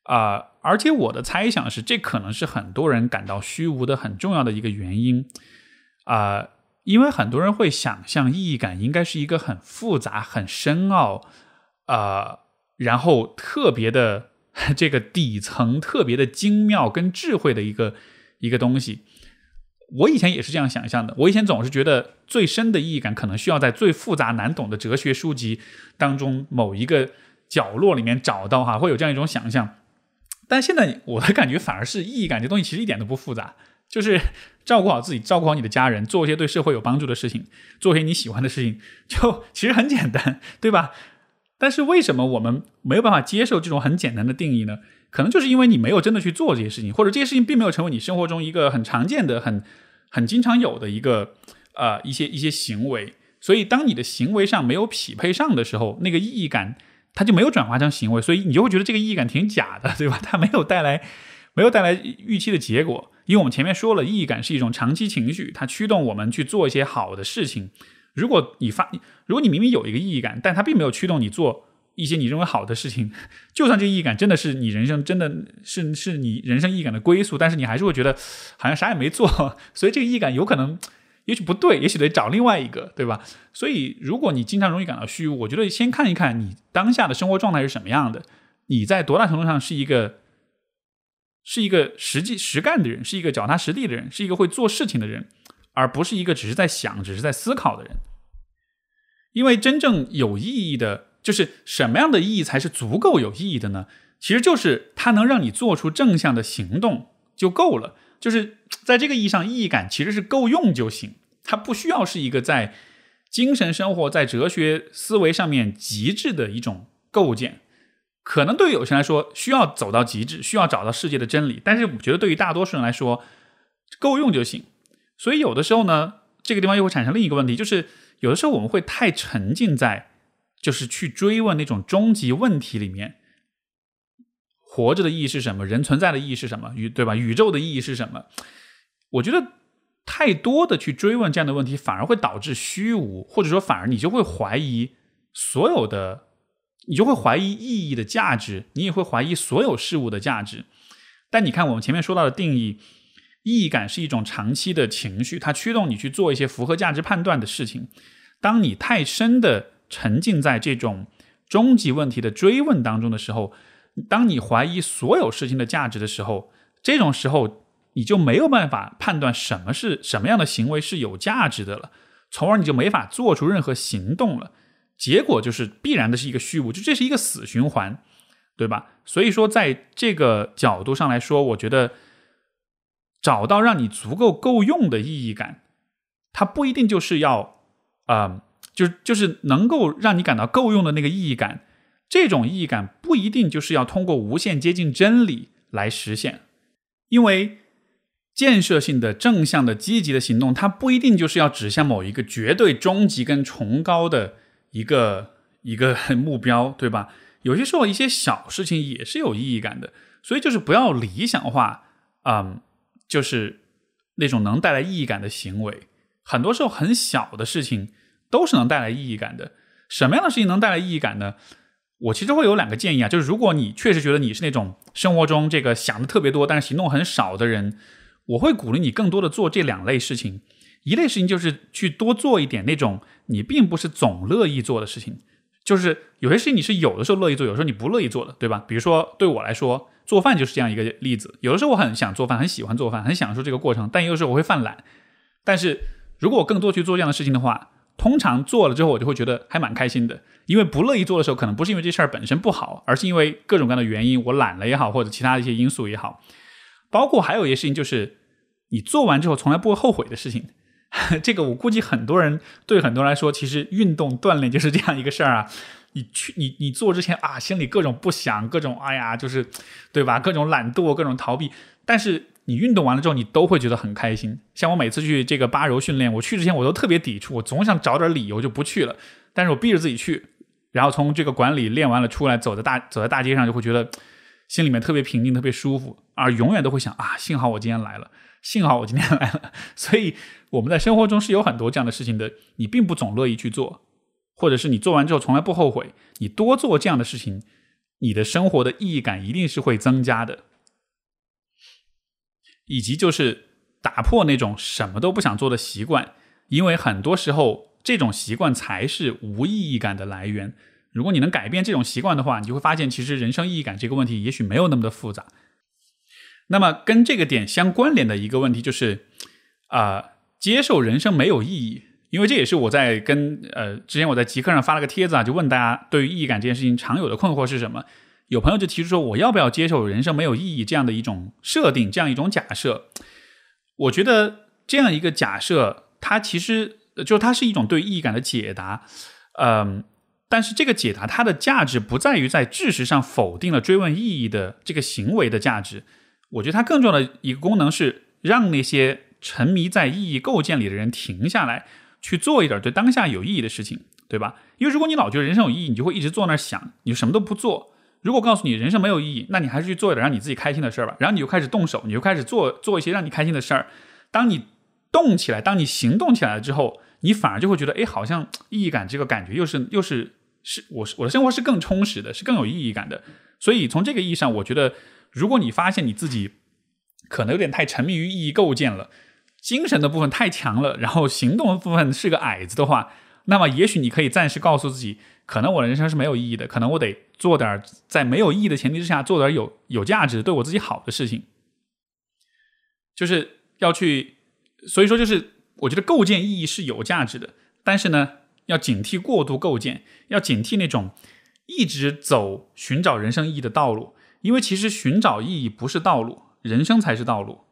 啊，而且我的猜想是，这可能是很多人感到虚无的很重要的一个原因。啊。因为很多人会想象意义感应该是一个很复杂、很深奥，呃，然后特别的 这个底层特别的精妙跟智慧的一个一个东西。我以前也是这样想象的。我以前总是觉得最深的意义感可能需要在最复杂难懂的哲学书籍当中某一个角落里面找到，哈，会有这样一种想象。但现在我的感觉反而是意义感这东西其实一点都不复杂。就是照顾好自己，照顾好你的家人，做一些对社会有帮助的事情，做一些你喜欢的事情，就其实很简单，对吧？但是为什么我们没有办法接受这种很简单的定义呢？可能就是因为你没有真的去做这些事情，或者这些事情并没有成为你生活中一个很常见的、很很经常有的一个呃一些一些行为。所以当你的行为上没有匹配上的时候，那个意义感它就没有转化成行为，所以你就会觉得这个意义感挺假的，对吧？它没有带来没有带来预期的结果。因为我们前面说了，意义感是一种长期情绪，它驱动我们去做一些好的事情。如果你发，如果你明明有一个意义感，但它并没有驱动你做一些你认为好的事情，就算这个意义感真的是你人生真的是是你人生意义感的归宿，但是你还是会觉得好像啥也没做，所以这个意义感有可能也许不对，也许得找另外一个，对吧？所以如果你经常容易感到虚无，我觉得先看一看你当下的生活状态是什么样的，你在多大程度上是一个。是一个实际实干的人，是一个脚踏实地的人，是一个会做事情的人，而不是一个只是在想、只是在思考的人。因为真正有意义的，就是什么样的意义才是足够有意义的呢？其实就是它能让你做出正向的行动就够了。就是在这个意义上，意义感其实是够用就行，它不需要是一个在精神生活、在哲学思维上面极致的一种构建。可能对于有些人来说，需要走到极致，需要找到世界的真理。但是我觉得，对于大多数人来说，够用就行。所以有的时候呢，这个地方又会产生另一个问题，就是有的时候我们会太沉浸在，就是去追问那种终极问题里面：活着的意义是什么？人存在的意义是什么？宇对吧？宇宙的意义是什么？我觉得太多的去追问这样的问题，反而会导致虚无，或者说反而你就会怀疑所有的。你就会怀疑意义的价值，你也会怀疑所有事物的价值。但你看，我们前面说到的定义，意义感是一种长期的情绪，它驱动你去做一些符合价值判断的事情。当你太深的沉浸在这种终极问题的追问当中的时候，当你怀疑所有事情的价值的时候，这种时候你就没有办法判断什么是什么样的行为是有价值的了，从而你就没法做出任何行动了。结果就是必然的是一个虚无，就这是一个死循环，对吧？所以说，在这个角度上来说，我觉得找到让你足够够用的意义感，它不一定就是要啊，就就是能够让你感到够用的那个意义感。这种意义感不一定就是要通过无限接近真理来实现，因为建设性的、正向的、积极的行动，它不一定就是要指向某一个绝对终极跟崇高的。一个一个 目标，对吧？有些时候一些小事情也是有意义感的，所以就是不要理想化，嗯，就是那种能带来意义感的行为，很多时候很小的事情都是能带来意义感的。什么样的事情能带来意义感呢？我其实会有两个建议啊，就是如果你确实觉得你是那种生活中这个想的特别多，但是行动很少的人，我会鼓励你更多的做这两类事情。一类事情就是去多做一点那种你并不是总乐意做的事情，就是有些事情你是有的时候乐意做，有时候你不乐意做的，对吧？比如说对我来说，做饭就是这样一个例子。有的时候我很想做饭，很喜欢做饭，很享受这个过程，但有的时候我会犯懒。但是如果我更多去做这样的事情的话，通常做了之后，我就会觉得还蛮开心的。因为不乐意做的时候，可能不是因为这事儿本身不好，而是因为各种各样的原因，我懒了也好，或者其他的一些因素也好。包括还有一些事情，就是你做完之后从来不会后悔的事情。这个我估计很多人对很多人来说，其实运动锻炼就是这样一个事儿啊。你去你你做之前啊，心里各种不想，各种哎呀，就是对吧？各种懒惰，各种逃避，但是。你运动完了之后，你都会觉得很开心。像我每次去这个八柔训练，我去之前我都特别抵触，我总想找点理由就不去了。但是我逼着自己去，然后从这个馆里练完了出来，走在大走在大街上，就会觉得心里面特别平静，特别舒服。而永远都会想啊，幸好我今天来了，幸好我今天来了。所以我们在生活中是有很多这样的事情的，你并不总乐意去做，或者是你做完之后从来不后悔。你多做这样的事情，你的生活的意义感一定是会增加的。以及就是打破那种什么都不想做的习惯，因为很多时候这种习惯才是无意义感的来源。如果你能改变这种习惯的话，你就会发现，其实人生意义感这个问题也许没有那么的复杂。那么跟这个点相关联的一个问题就是，啊，接受人生没有意义。因为这也是我在跟呃之前我在极客上发了个帖子啊，就问大家对于意义感这件事情常有的困惑是什么。有朋友就提出说：“我要不要接受人生没有意义这样的一种设定，这样一种假设？”我觉得这样一个假设，它其实就它是一种对意义感的解答。嗯，但是这个解答它的价值不在于在知识上否定了追问意义的这个行为的价值。我觉得它更重要的一个功能是让那些沉迷在意义构建里的人停下来，去做一点对当下有意义的事情，对吧？因为如果你老觉得人生有意义，你就会一直坐那儿想，你就什么都不做。如果告诉你人生没有意义，那你还是去做一点让你自己开心的事儿吧。然后你就开始动手，你就开始做做一些让你开心的事儿。当你动起来，当你行动起来了之后，你反而就会觉得，哎，好像意义感这个感觉又是又是是，我是我的生活是更充实的，是更有意义感的。所以从这个意义上，我觉得，如果你发现你自己可能有点太沉迷于意义构建了，精神的部分太强了，然后行动的部分是个矮子的话，那么也许你可以暂时告诉自己。可能我的人生是没有意义的，可能我得做点在没有意义的前提之下做点有有价值、对我自己好的事情，就是要去。所以说，就是我觉得构建意义是有价值的，但是呢，要警惕过度构建，要警惕那种一直走寻找人生意义的道路，因为其实寻找意义不是道路，人生才是道路。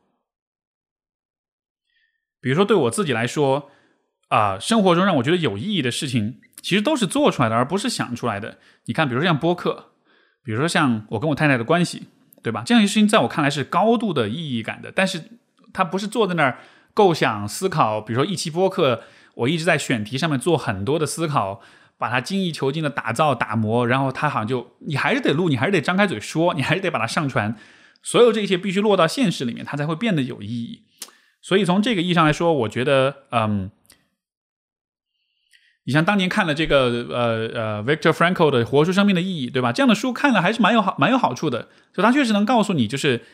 比如说，对我自己来说，啊，生活中让我觉得有意义的事情。其实都是做出来的，而不是想出来的。你看，比如说像播客，比如说像我跟我太太的关系，对吧？这样一些事情在我看来是高度的意义感的。但是它不是坐在那儿构想、思考。比如说一期播客，我一直在选题上面做很多的思考，把它精益求精的打造、打磨，然后它好像就你还是得录，你还是得张开嘴说，你还是得把它上传。所有这些必须落到现实里面，它才会变得有意义。所以从这个意义上来说，我觉得，嗯。你像当年看了这个呃呃 Victor Frankl 的《活出生命的意义》，对吧？这样的书看了还是蛮有好蛮有好处的，就他确实能告诉你，就是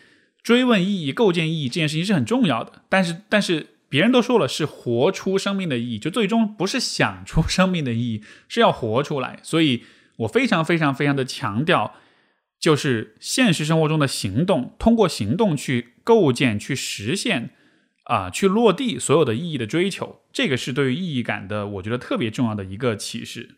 追问意义、构建意义这件事情是很重要的。但是但是别人都说了，是活出生命的意义，就最终不是想出生命的意义，是要活出来。所以我非常非常非常的强调，就是现实生活中的行动，通过行动去构建、去实现。啊，去落地所有的意义的追求，这个是对于意义感的，我觉得特别重要的一个启示。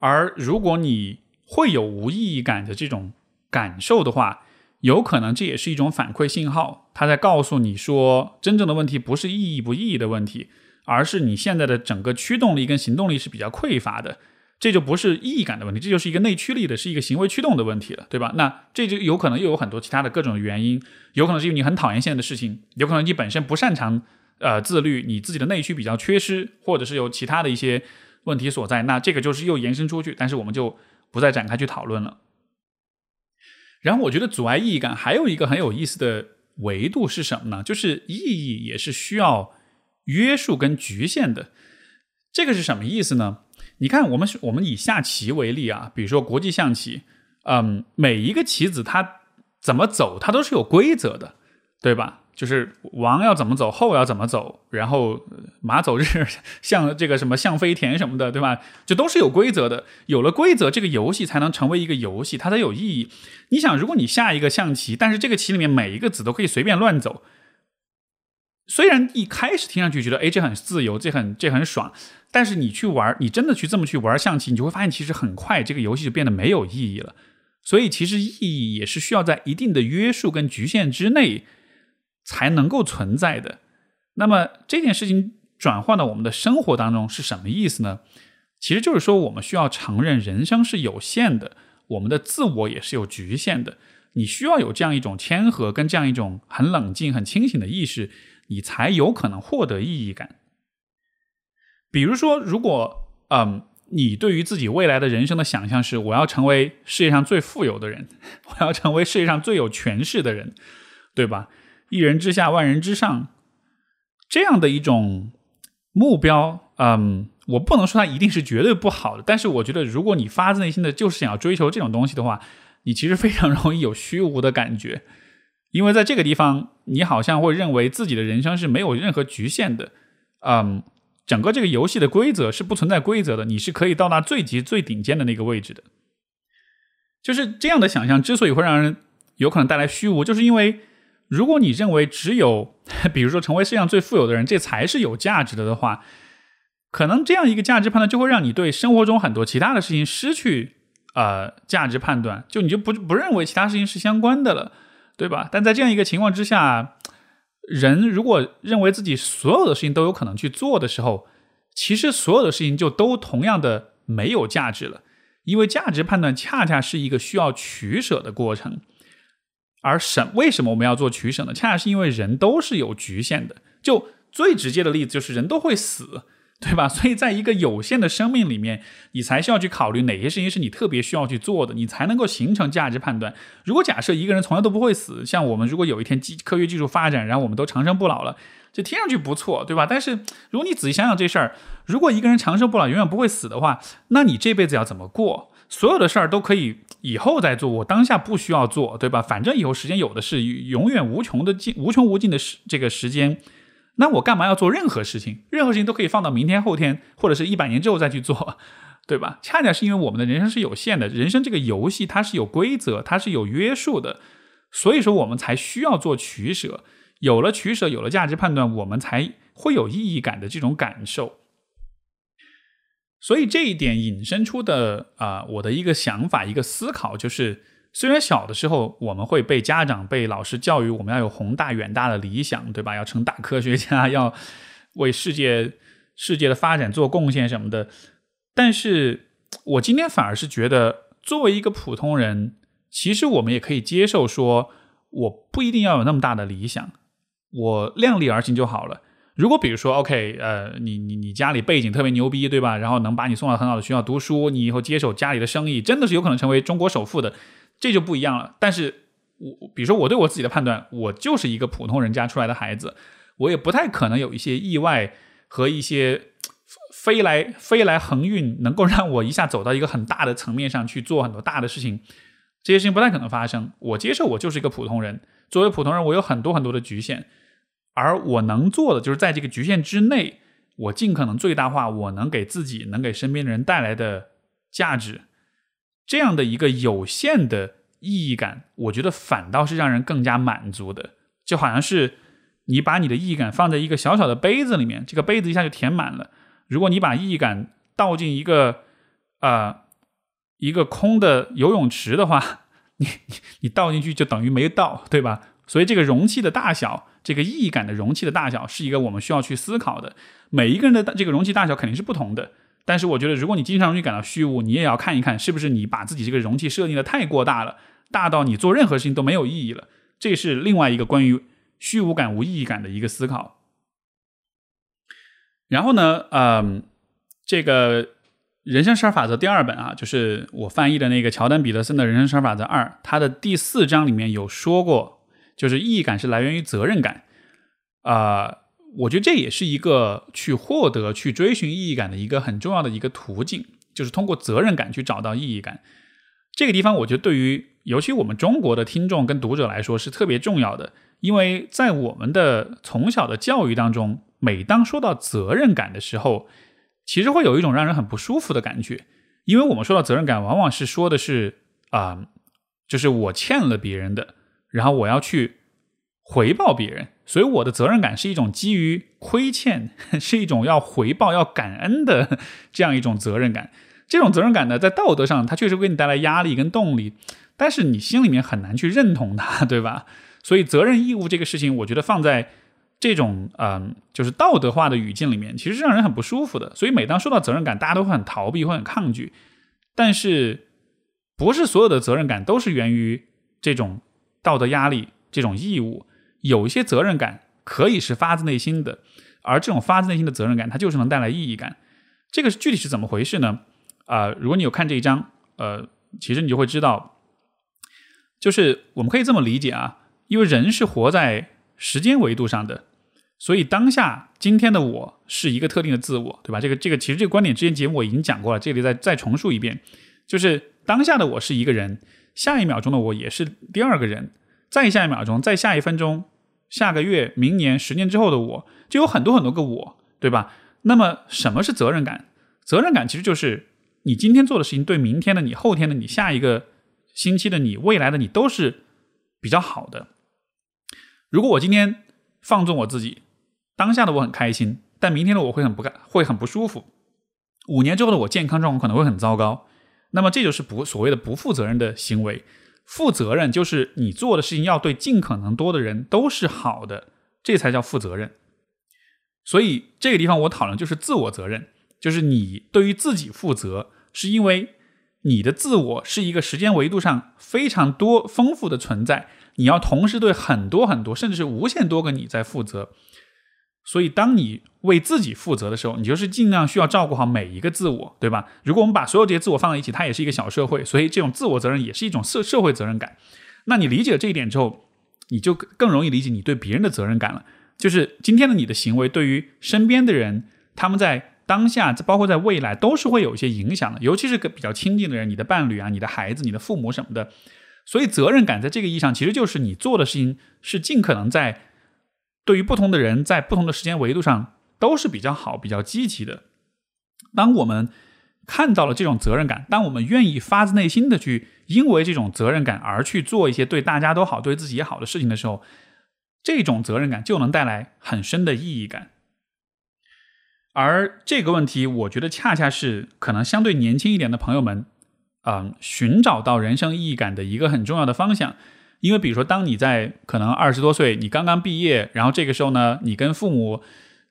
而如果你会有无意义感的这种感受的话，有可能这也是一种反馈信号，他在告诉你说，真正的问题不是意义不意义的问题，而是你现在的整个驱动力跟行动力是比较匮乏的。这就不是意义感的问题，这就是一个内驱力的，是一个行为驱动的问题了，对吧？那这就有可能又有很多其他的各种原因，有可能是因为你很讨厌现在的事情，有可能你本身不擅长呃自律，你自己的内驱比较缺失，或者是有其他的一些问题所在。那这个就是又延伸出去，但是我们就不再展开去讨论了。然后我觉得阻碍意义感还有一个很有意思的维度是什么呢？就是意义也是需要约束跟局限的。这个是什么意思呢？你看，我们我们以下棋为例啊，比如说国际象棋，嗯，每一个棋子它怎么走，它都是有规则的，对吧？就是王要怎么走，后要怎么走，然后马走日，像这个什么象飞田什么的，对吧？这都是有规则的。有了规则，这个游戏才能成为一个游戏，它才有意义。你想，如果你下一个象棋，但是这个棋里面每一个子都可以随便乱走，虽然一开始听上去觉得哎这很自由，这很这很爽，但是你去玩，你真的去这么去玩象棋，你就会发现其实很快这个游戏就变得没有意义了。所以其实意义也是需要在一定的约束跟局限之内。才能够存在的。那么这件事情转换到我们的生活当中是什么意思呢？其实就是说，我们需要承认人生是有限的，我们的自我也是有局限的。你需要有这样一种谦和跟这样一种很冷静、很清醒的意识，你才有可能获得意义感。比如说，如果嗯，你对于自己未来的人生的想象是我要成为世界上最富有的人，我要成为世界上最有权势的人，对吧？一人之下，万人之上，这样的一种目标，嗯，我不能说它一定是绝对不好的，但是我觉得，如果你发自内心的就是想要追求这种东西的话，你其实非常容易有虚无的感觉，因为在这个地方，你好像会认为自己的人生是没有任何局限的，嗯，整个这个游戏的规则是不存在规则的，你是可以到达最极最顶尖的那个位置的，就是这样的想象之所以会让人有可能带来虚无，就是因为。如果你认为只有，比如说成为世界上最富有的人，这才是有价值的的话，可能这样一个价值判断就会让你对生活中很多其他的事情失去呃价值判断，就你就不不认为其他事情是相关的了，对吧？但在这样一个情况之下，人如果认为自己所有的事情都有可能去做的时候，其实所有的事情就都同样的没有价值了，因为价值判断恰恰是一个需要取舍的过程。而什为什么我们要做取舍呢？恰恰是因为人都是有局限的。就最直接的例子就是人都会死，对吧？所以在一个有限的生命里面，你才需要去考虑哪些事情是你特别需要去做的，你才能够形成价值判断。如果假设一个人从来都不会死，像我们如果有一天技科学技术发展，然后我们都长生不老了，这听上去不错，对吧？但是如果你仔细想想这事儿，如果一个人长生不老，永远不会死的话，那你这辈子要怎么过？所有的事儿都可以以后再做，我当下不需要做，对吧？反正以后时间有的是，永远无穷的尽、无穷无尽的时这个时间，那我干嘛要做任何事情？任何事情都可以放到明天、后天，或者是一百年之后再去做，对吧？恰恰是因为我们的人生是有限的，人生这个游戏它是有规则，它是有约束的，所以说我们才需要做取舍。有了取舍，有了价值判断，我们才会有意义感的这种感受。所以这一点引申出的啊，我的一个想法、一个思考就是，虽然小的时候我们会被家长、被老师教育，我们要有宏大远大的理想，对吧？要成大科学家，要为世界世界的发展做贡献什么的。但是我今天反而是觉得，作为一个普通人，其实我们也可以接受，说我不一定要有那么大的理想，我量力而行就好了。如果比如说，OK，呃，你你你家里背景特别牛逼，对吧？然后能把你送到很好的学校读书，你以后接手家里的生意，真的是有可能成为中国首富的，这就不一样了。但是，我比如说我对我自己的判断，我就是一个普通人家出来的孩子，我也不太可能有一些意外和一些飞来飞来横运，能够让我一下走到一个很大的层面上去做很多大的事情，这些事情不太可能发生。我接受我就是一个普通人，作为普通人，我有很多很多的局限。而我能做的就是在这个局限之内，我尽可能最大化我能给自己、能给身边的人带来的价值，这样的一个有限的意义感，我觉得反倒是让人更加满足的。就好像是你把你的意义感放在一个小小的杯子里面，这个杯子一下就填满了。如果你把意义感倒进一个啊一个空的游泳池的话，你你倒进去就等于没倒，对吧？所以这个容器的大小。这个意义感的容器的大小是一个我们需要去思考的。每一个人的这个容器大小肯定是不同的，但是我觉得，如果你经常容易感到虚无，你也要看一看，是不是你把自己这个容器设定的太过大了，大到你做任何事情都没有意义了。这是另外一个关于虚无感、无意义感的一个思考。然后呢，嗯，这个人生十二法则第二本啊，就是我翻译的那个乔丹·彼得森的《人生十二法则二》，它的第四章里面有说过。就是意义感是来源于责任感，啊，我觉得这也是一个去获得、去追寻意义感的一个很重要的一个途径，就是通过责任感去找到意义感。这个地方，我觉得对于尤其我们中国的听众跟读者来说是特别重要的，因为在我们的从小的教育当中，每当说到责任感的时候，其实会有一种让人很不舒服的感觉，因为我们说到责任感，往往是说的是啊，就是我欠了别人的，然后我要去回报别人，所以我的责任感是一种基于亏欠，是一种要回报、要感恩的这样一种责任感。这种责任感呢，在道德上，它确实给你带来压力跟动力，但是你心里面很难去认同它，对吧？所以责任义务这个事情，我觉得放在这种嗯，就是道德化的语境里面，其实是让人很不舒服的。所以每当说到责任感，大家都会很逃避，会很抗拒。但是，不是所有的责任感都是源于这种道德压力、这种义务。有一些责任感可以是发自内心的，而这种发自内心的责任感，它就是能带来意义感。这个具体是怎么回事呢？啊，如果你有看这一章，呃，其实你就会知道，就是我们可以这么理解啊，因为人是活在时间维度上的，所以当下今天的我是一个特定的自我，对吧？这个这个其实这个观点之前节目我已经讲过了，这里再再重述一遍，就是当下的我是一个人，下一秒钟的我也是第二个人，再下一秒钟，再下一分钟，下个月、明年、十年之后的我，就有很多很多个我，对吧？那么什么是责任感？责任感其实就是。你今天做的事情，对明天的你、后天的你、下一个星期的你、未来的你都是比较好的。如果我今天放纵我自己，当下的我很开心，但明天的我会很不干会很不舒服。五年之后的我健康状况可能会很糟糕。那么这就是不所谓的不负责任的行为。负责任就是你做的事情要对尽可能多的人都是好的，这才叫负责任。所以这个地方我讨论就是自我责任。就是你对于自己负责，是因为你的自我是一个时间维度上非常多丰富的存在，你要同时对很多很多，甚至是无限多个你在负责。所以，当你为自己负责的时候，你就是尽量需要照顾好每一个自我，对吧？如果我们把所有这些自我放在一起，它也是一个小社会，所以这种自我责任也是一种社社会责任感。那你理解了这一点之后，你就更容易理解你对别人的责任感了。就是今天的你的行为对于身边的人，他们在。当下，包括在未来，都是会有一些影响的，尤其是跟比较亲近的人，你的伴侣啊，你的孩子，你的父母什么的。所以，责任感在这个意义上，其实就是你做的事情是尽可能在对于不同的人，在不同的时间维度上都是比较好、比较积极的。当我们看到了这种责任感，当我们愿意发自内心的去因为这种责任感而去做一些对大家都好、对自己也好的事情的时候，这种责任感就能带来很深的意义感。而这个问题，我觉得恰恰是可能相对年轻一点的朋友们，嗯，寻找到人生意义感的一个很重要的方向。因为比如说，当你在可能二十多岁，你刚刚毕业，然后这个时候呢，你跟父母，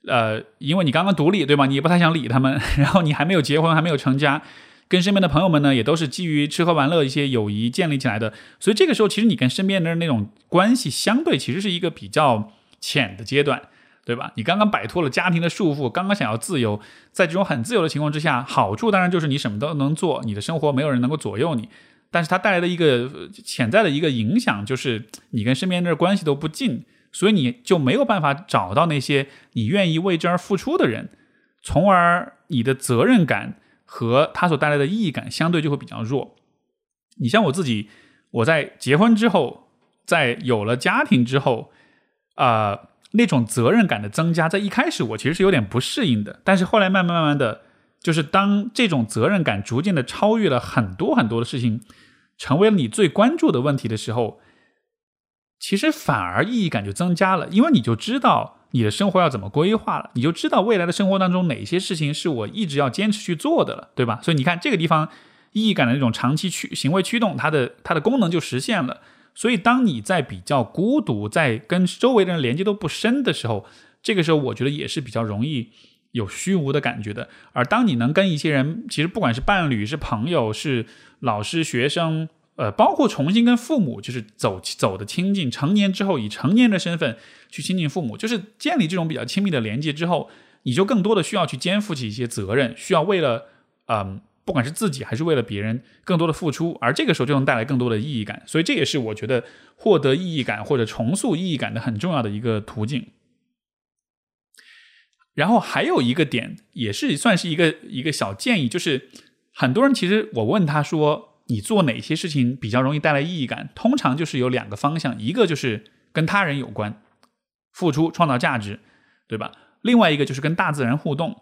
呃，因为你刚刚独立，对吧？你也不太想理他们，然后你还没有结婚，还没有成家，跟身边的朋友们呢，也都是基于吃喝玩乐一些友谊建立起来的。所以这个时候，其实你跟身边的人那种关系，相对其实是一个比较浅的阶段。对吧？你刚刚摆脱了家庭的束缚，刚刚想要自由，在这种很自由的情况之下，好处当然就是你什么都能做，你的生活没有人能够左右你。但是它带来的一个潜在的一个影响，就是你跟身边的关系都不近，所以你就没有办法找到那些你愿意为之而付出的人，从而你的责任感和他所带来的意义感相对就会比较弱。你像我自己，我在结婚之后，在有了家庭之后，啊。那种责任感的增加，在一开始我其实是有点不适应的，但是后来慢慢慢慢的，就是当这种责任感逐渐的超越了很多很多的事情，成为了你最关注的问题的时候，其实反而意义感就增加了，因为你就知道你的生活要怎么规划了，你就知道未来的生活当中哪些事情是我一直要坚持去做的了，对吧？所以你看这个地方意义感的那种长期驱行为驱动，它的它的功能就实现了。所以，当你在比较孤独，在跟周围的人连接都不深的时候，这个时候我觉得也是比较容易有虚无的感觉的。而当你能跟一些人，其实不管是伴侣、是朋友、是老师、学生，呃，包括重新跟父母，就是走走的亲近，成年之后以成年的身份去亲近父母，就是建立这种比较亲密的连接之后，你就更多的需要去肩负起一些责任，需要为了，嗯。不管是自己还是为了别人，更多的付出，而这个时候就能带来更多的意义感，所以这也是我觉得获得意义感或者重塑意义感的很重要的一个途径。然后还有一个点，也是算是一个一个小建议，就是很多人其实我问他说，你做哪些事情比较容易带来意义感？通常就是有两个方向，一个就是跟他人有关，付出创造价值，对吧？另外一个就是跟大自然互动，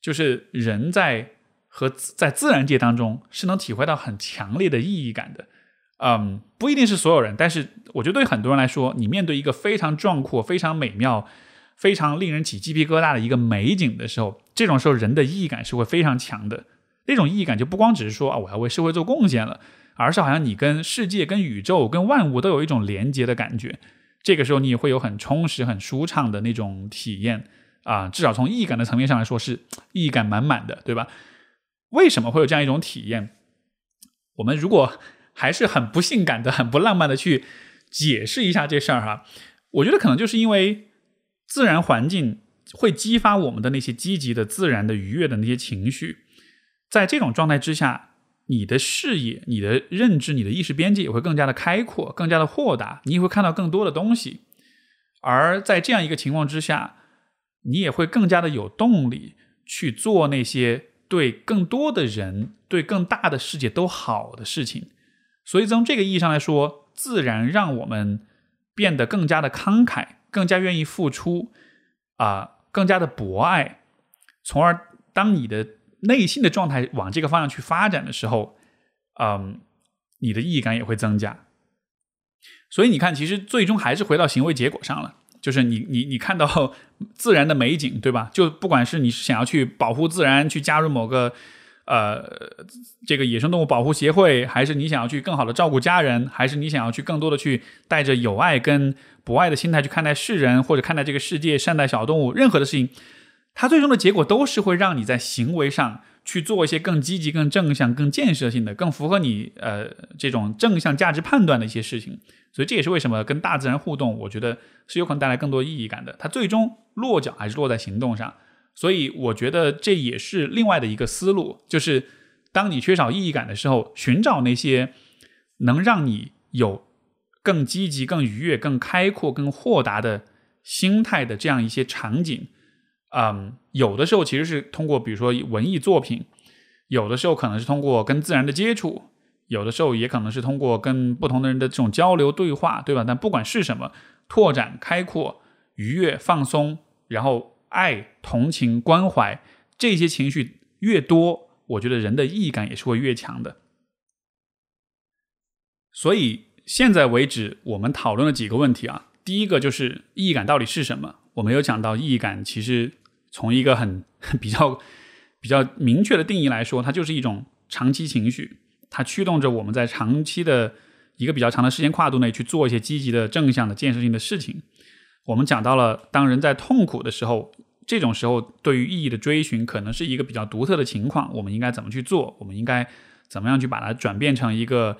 就是人在和在自然界当中是能体会到很强烈的意义感的。嗯，不一定是所有人，但是我觉得对很多人来说，你面对一个非常壮阔、非常美妙、非常令人起鸡皮疙瘩的一个美景的时候，这种时候人的意义感是会非常强的。那种意义感就不光只是说啊，我要为社会做贡献了，而是好像你跟世界、跟宇宙、跟万物都有一种连接的感觉。这个时候你也会有很充实、很舒畅的那种体验啊，至少从意义感的层面上来说是意义感满满的，对吧？为什么会有这样一种体验？我们如果还是很不性感的、很不浪漫的去解释一下这事儿哈，我觉得可能就是因为自然环境会激发我们的那些积极的、自然的、愉悦的那些情绪，在这种状态之下，你的视野、你的认知、你的意识边界也会更加的开阔、更加的豁达，你也会看到更多的东西。而在这样一个情况之下，你也会更加的有动力去做那些对更多的人、对更大的世界都好的事情。所以从这个意义上来说，自然让我们变得更加的慷慨，更加愿意付出，啊，更加的博爱，从而当你的内心的状态往这个方向去发展的时候，嗯，你的意义感也会增加。所以你看，其实最终还是回到行为结果上了，就是你你你看到自然的美景，对吧？就不管是你想要去保护自然，去加入某个。呃，这个野生动物保护协会，还是你想要去更好的照顾家人，还是你想要去更多的去带着有爱跟博爱的心态去看待世人，或者看待这个世界，善待小动物，任何的事情，它最终的结果都是会让你在行为上去做一些更积极、更正向、更建设性的、更符合你呃这种正向价值判断的一些事情。所以这也是为什么跟大自然互动，我觉得是有可能带来更多意义感的。它最终落脚还是落在行动上。所以我觉得这也是另外的一个思路，就是当你缺少意义感的时候，寻找那些能让你有更积极、更愉悦、更开阔、更豁达的心态的这样一些场景。嗯，有的时候其实是通过，比如说文艺作品；有的时候可能是通过跟自然的接触；有的时候也可能是通过跟不同的人的这种交流对话，对吧？但不管是什么，拓展、开阔、愉悦、放松，然后。爱、同情、关怀这些情绪越多，我觉得人的意义感也是会越强的。所以现在为止，我们讨论了几个问题啊。第一个就是意义感到底是什么？我们有讲到，意义感其实从一个很 比较比较明确的定义来说，它就是一种长期情绪，它驱动着我们在长期的一个比较长的时间跨度内去做一些积极的、正向的、建设性的事情。我们讲到了，当人在痛苦的时候，这种时候对于意义的追寻可能是一个比较独特的情况。我们应该怎么去做？我们应该怎么样去把它转变成一个，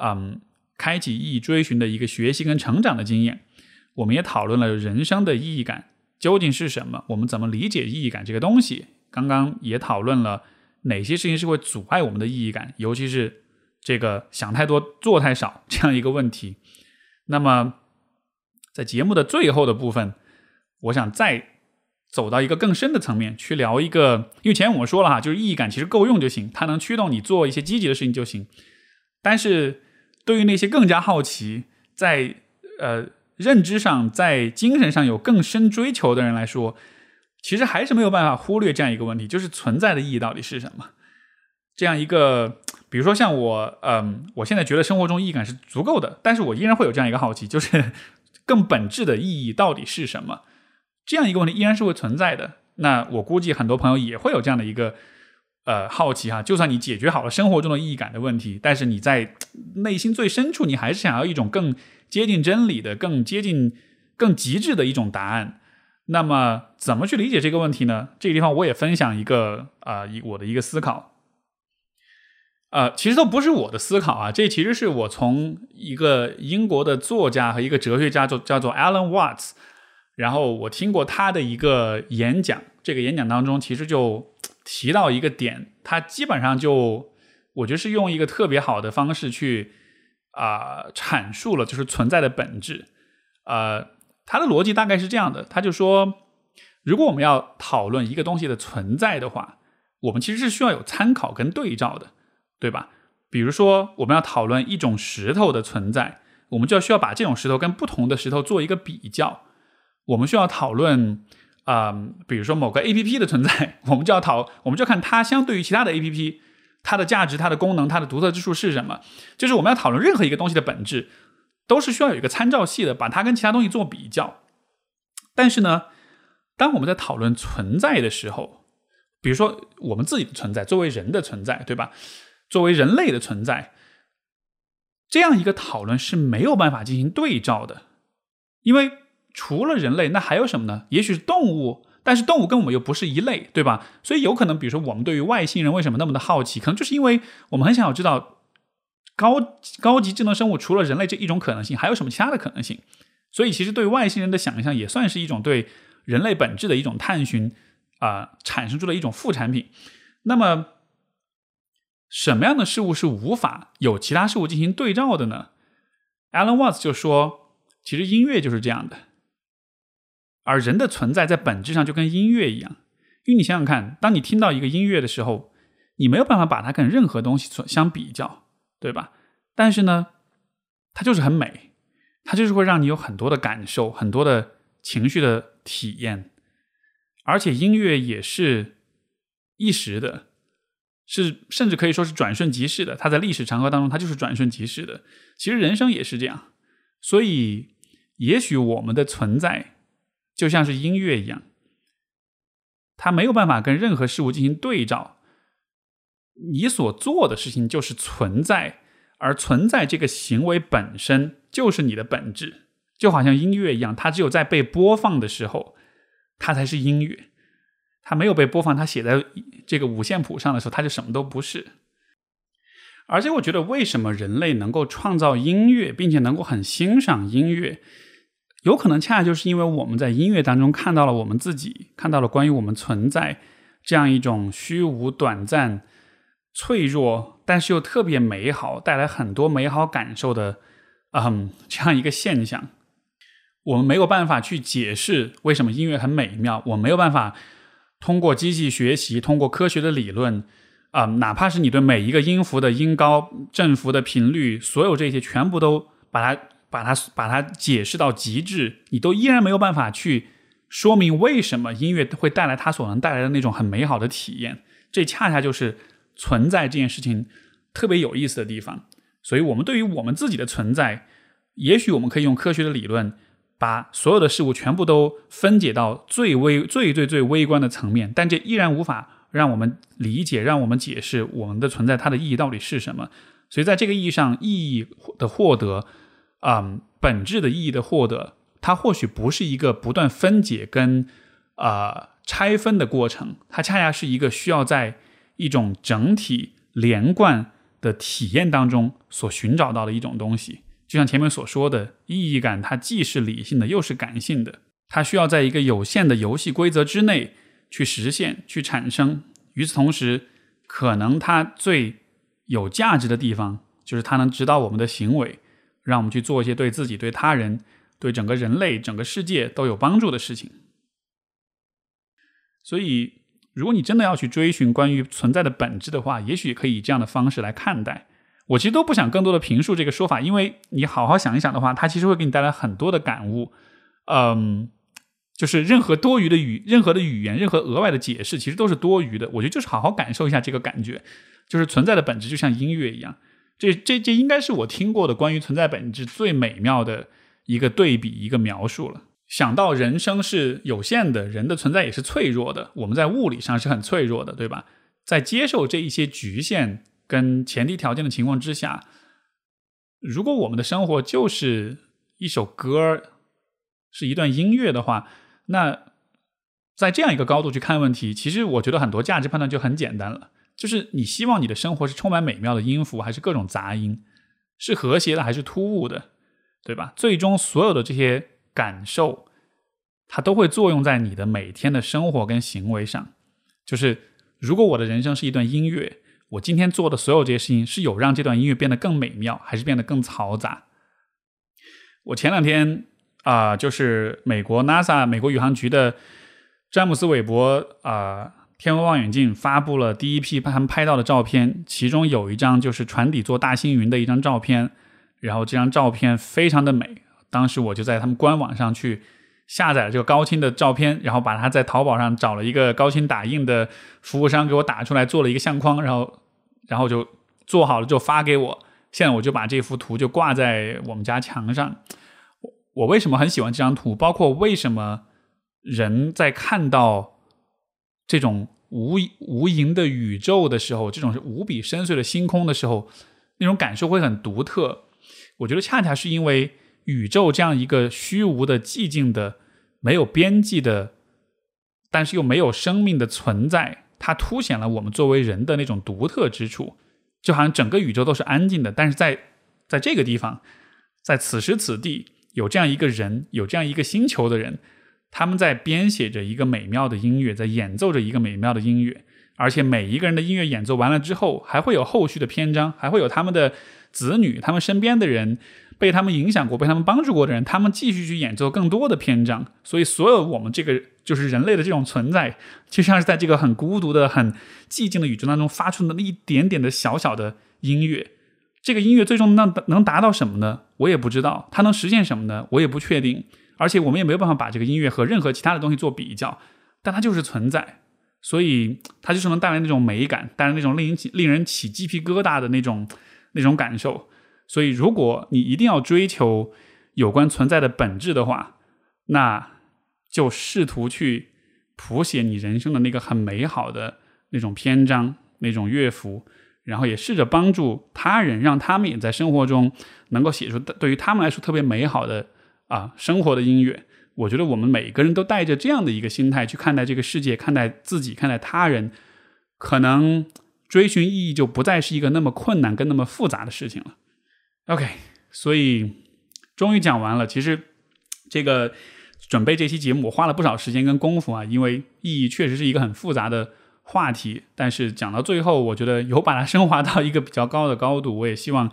嗯，开启意义追寻的一个学习跟成长的经验？我们也讨论了人生的意义感究竟是什么？我们怎么理解意义感这个东西？刚刚也讨论了哪些事情是会阻碍我们的意义感，尤其是这个想太多做太少这样一个问题。那么。在节目的最后的部分，我想再走到一个更深的层面去聊一个，因为前面我们说了哈，就是意义感其实够用就行，它能驱动你做一些积极的事情就行。但是对于那些更加好奇，在呃认知上、在精神上有更深追求的人来说，其实还是没有办法忽略这样一个问题，就是存在的意义到底是什么？这样一个，比如说像我，嗯，我现在觉得生活中意义感是足够的，但是我依然会有这样一个好奇，就是。更本质的意义到底是什么？这样一个问题依然是会存在的。那我估计很多朋友也会有这样的一个呃好奇哈。就算你解决好了生活中的意义感的问题，但是你在内心最深处，你还是想要一种更接近真理的、更接近、更极致的一种答案。那么怎么去理解这个问题呢？这个地方我也分享一个啊，一我的一个思考。呃，其实都不是我的思考啊，这其实是我从一个英国的作家和一个哲学家，做叫做 Alan Watts，然后我听过他的一个演讲，这个演讲当中其实就提到一个点，他基本上就我觉得是用一个特别好的方式去啊阐述了就是存在的本质，呃，他的逻辑大概是这样的，他就说，如果我们要讨论一个东西的存在的话，我们其实是需要有参考跟对照的，对吧？比如说，我们要讨论一种石头的存在，我们就要需要把这种石头跟不同的石头做一个比较。我们需要讨论，啊，比如说某个 A P P 的存在，我们就要讨，我们就看它相对于其他的 A P P，它的价值、它的功能、它的独特之处是什么。就是我们要讨论任何一个东西的本质，都是需要有一个参照系的，把它跟其他东西做比较。但是呢，当我们在讨论存在的时候，比如说我们自己的存在，作为人的存在，对吧？作为人类的存在，这样一个讨论是没有办法进行对照的，因为除了人类，那还有什么呢？也许是动物，但是动物跟我们又不是一类，对吧？所以有可能，比如说我们对于外星人为什么那么的好奇，可能就是因为我们很想要知道高高级智能生物除了人类这一种可能性，还有什么其他的可能性。所以，其实对外星人的想象也算是一种对人类本质的一种探寻。啊，产生出了一种副产品。那么，什么样的事物是无法有其他事物进行对照的呢？Alan Watts 就说，其实音乐就是这样的。而人的存在在本质上就跟音乐一样，因为你想想看，当你听到一个音乐的时候，你没有办法把它跟任何东西所相比较，对吧？但是呢，它就是很美，它就是会让你有很多的感受，很多的情绪的体验。而且音乐也是一时的，是甚至可以说是转瞬即逝的。它在历史长河当中，它就是转瞬即逝的。其实人生也是这样，所以也许我们的存在就像是音乐一样，它没有办法跟任何事物进行对照。你所做的事情就是存在，而存在这个行为本身就是你的本质，就好像音乐一样，它只有在被播放的时候。它才是音乐，它没有被播放，它写在这个五线谱上的时候，它就什么都不是。而且，我觉得为什么人类能够创造音乐，并且能够很欣赏音乐，有可能恰恰就是因为我们在音乐当中看到了我们自己，看到了关于我们存在这样一种虚无、短暂、脆弱，但是又特别美好，带来很多美好感受的，嗯，这样一个现象。我们没有办法去解释为什么音乐很美妙，我没有办法通过机器学习，通过科学的理论，啊，哪怕是你对每一个音符的音高、振幅的频率，所有这些全部都把它、把它、把它解释到极致，你都依然没有办法去说明为什么音乐会带来它所能带来的那种很美好的体验。这恰恰就是存在这件事情特别有意思的地方。所以，我们对于我们自己的存在，也许我们可以用科学的理论。把所有的事物全部都分解到最微、最最最微观的层面，但这依然无法让我们理解、让我们解释我们的存在它的意义到底是什么。所以，在这个意义上，意义的获得，啊，本质的意义的获得，它或许不是一个不断分解跟啊拆分的过程，它恰恰是一个需要在一种整体连贯的体验当中所寻找到的一种东西。就像前面所说的，意义感它既是理性的，又是感性的。它需要在一个有限的游戏规则之内去实现、去产生。与此同时，可能它最有价值的地方，就是它能指导我们的行为，让我们去做一些对自己、对他人、对整个人类、整个世界都有帮助的事情。所以，如果你真的要去追寻关于存在的本质的话，也许可以以这样的方式来看待。我其实都不想更多的评述这个说法，因为你好好想一想的话，它其实会给你带来很多的感悟。嗯，就是任何多余的语、任何的语言、任何额外的解释，其实都是多余的。我觉得就是好好感受一下这个感觉，就是存在的本质就像音乐一样。这、这、这应该是我听过的关于存在本质最美妙的一个对比、一个描述了。想到人生是有限的，人的存在也是脆弱的，我们在物理上是很脆弱的，对吧？在接受这一些局限。跟前提条件的情况之下，如果我们的生活就是一首歌，是一段音乐的话，那在这样一个高度去看问题，其实我觉得很多价值判断就很简单了。就是你希望你的生活是充满美妙的音符，还是各种杂音？是和谐的，还是突兀的？对吧？最终所有的这些感受，它都会作用在你的每天的生活跟行为上。就是如果我的人生是一段音乐。我今天做的所有这些事情，是有让这段音乐变得更美妙，还是变得更嘈杂？我前两天啊，就是美国 NASA 美国宇航局的詹姆斯韦伯啊，天文望远镜发布了第一批他们拍到的照片，其中有一张就是船底座大星云的一张照片，然后这张照片非常的美。当时我就在他们官网上去下载了这个高清的照片，然后把它在淘宝上找了一个高清打印的服务商给我打出来，做了一个相框，然后然后就做好了就发给我。现在我就把这幅图就挂在我们家墙上。我我为什么很喜欢这张图？包括为什么人在看到这种无无垠的宇宙的时候，这种是无比深邃的星空的时候，那种感受会很独特。我觉得恰恰是因为宇宙这样一个虚无的、寂静的、没有边际的，但是又没有生命的存在，它凸显了我们作为人的那种独特之处。就好像整个宇宙都是安静的，但是在在这个地方，在此时此地，有这样一个人，有这样一个星球的人，他们在编写着一个美妙的音乐，在演奏着一个美妙的音乐，而且每一个人的音乐演奏完了之后，还会有后续的篇章，还会有他们的子女，他们身边的人。被他们影响过、被他们帮助过的人，他们继续去演奏更多的篇章。所以，所有我们这个就是人类的这种存在，就像是在这个很孤独的、很寂静的宇宙当中发出的那一点点的小小的音乐。这个音乐最终能能达到什么呢？我也不知道。它能实现什么呢？我也不确定。而且，我们也没有办法把这个音乐和任何其他的东西做比较。但它就是存在，所以它就是能带来那种美感，带来那种令人起令人起鸡皮疙瘩的那种那种感受。所以，如果你一定要追求有关存在的本质的话，那就试图去谱写你人生的那个很美好的那种篇章、那种乐符，然后也试着帮助他人，让他们也在生活中能够写出对于他们来说特别美好的啊生活的音乐。我觉得我们每个人都带着这样的一个心态去看待这个世界、看待自己、看待他人，可能追寻意义就不再是一个那么困难跟那么复杂的事情了。OK，所以终于讲完了。其实这个准备这期节目，我花了不少时间跟功夫啊，因为意义确实是一个很复杂的话题。但是讲到最后，我觉得有把它升华到一个比较高的高度。我也希望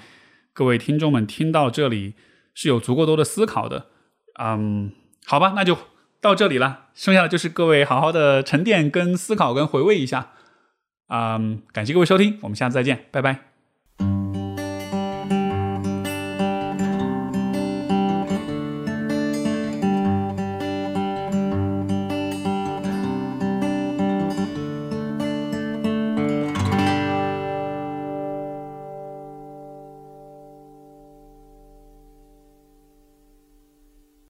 各位听众们听到这里是有足够多的思考的。嗯，好吧，那就到这里了。剩下的就是各位好好的沉淀、跟思考、跟回味一下。嗯，感谢各位收听，我们下次再见，拜拜。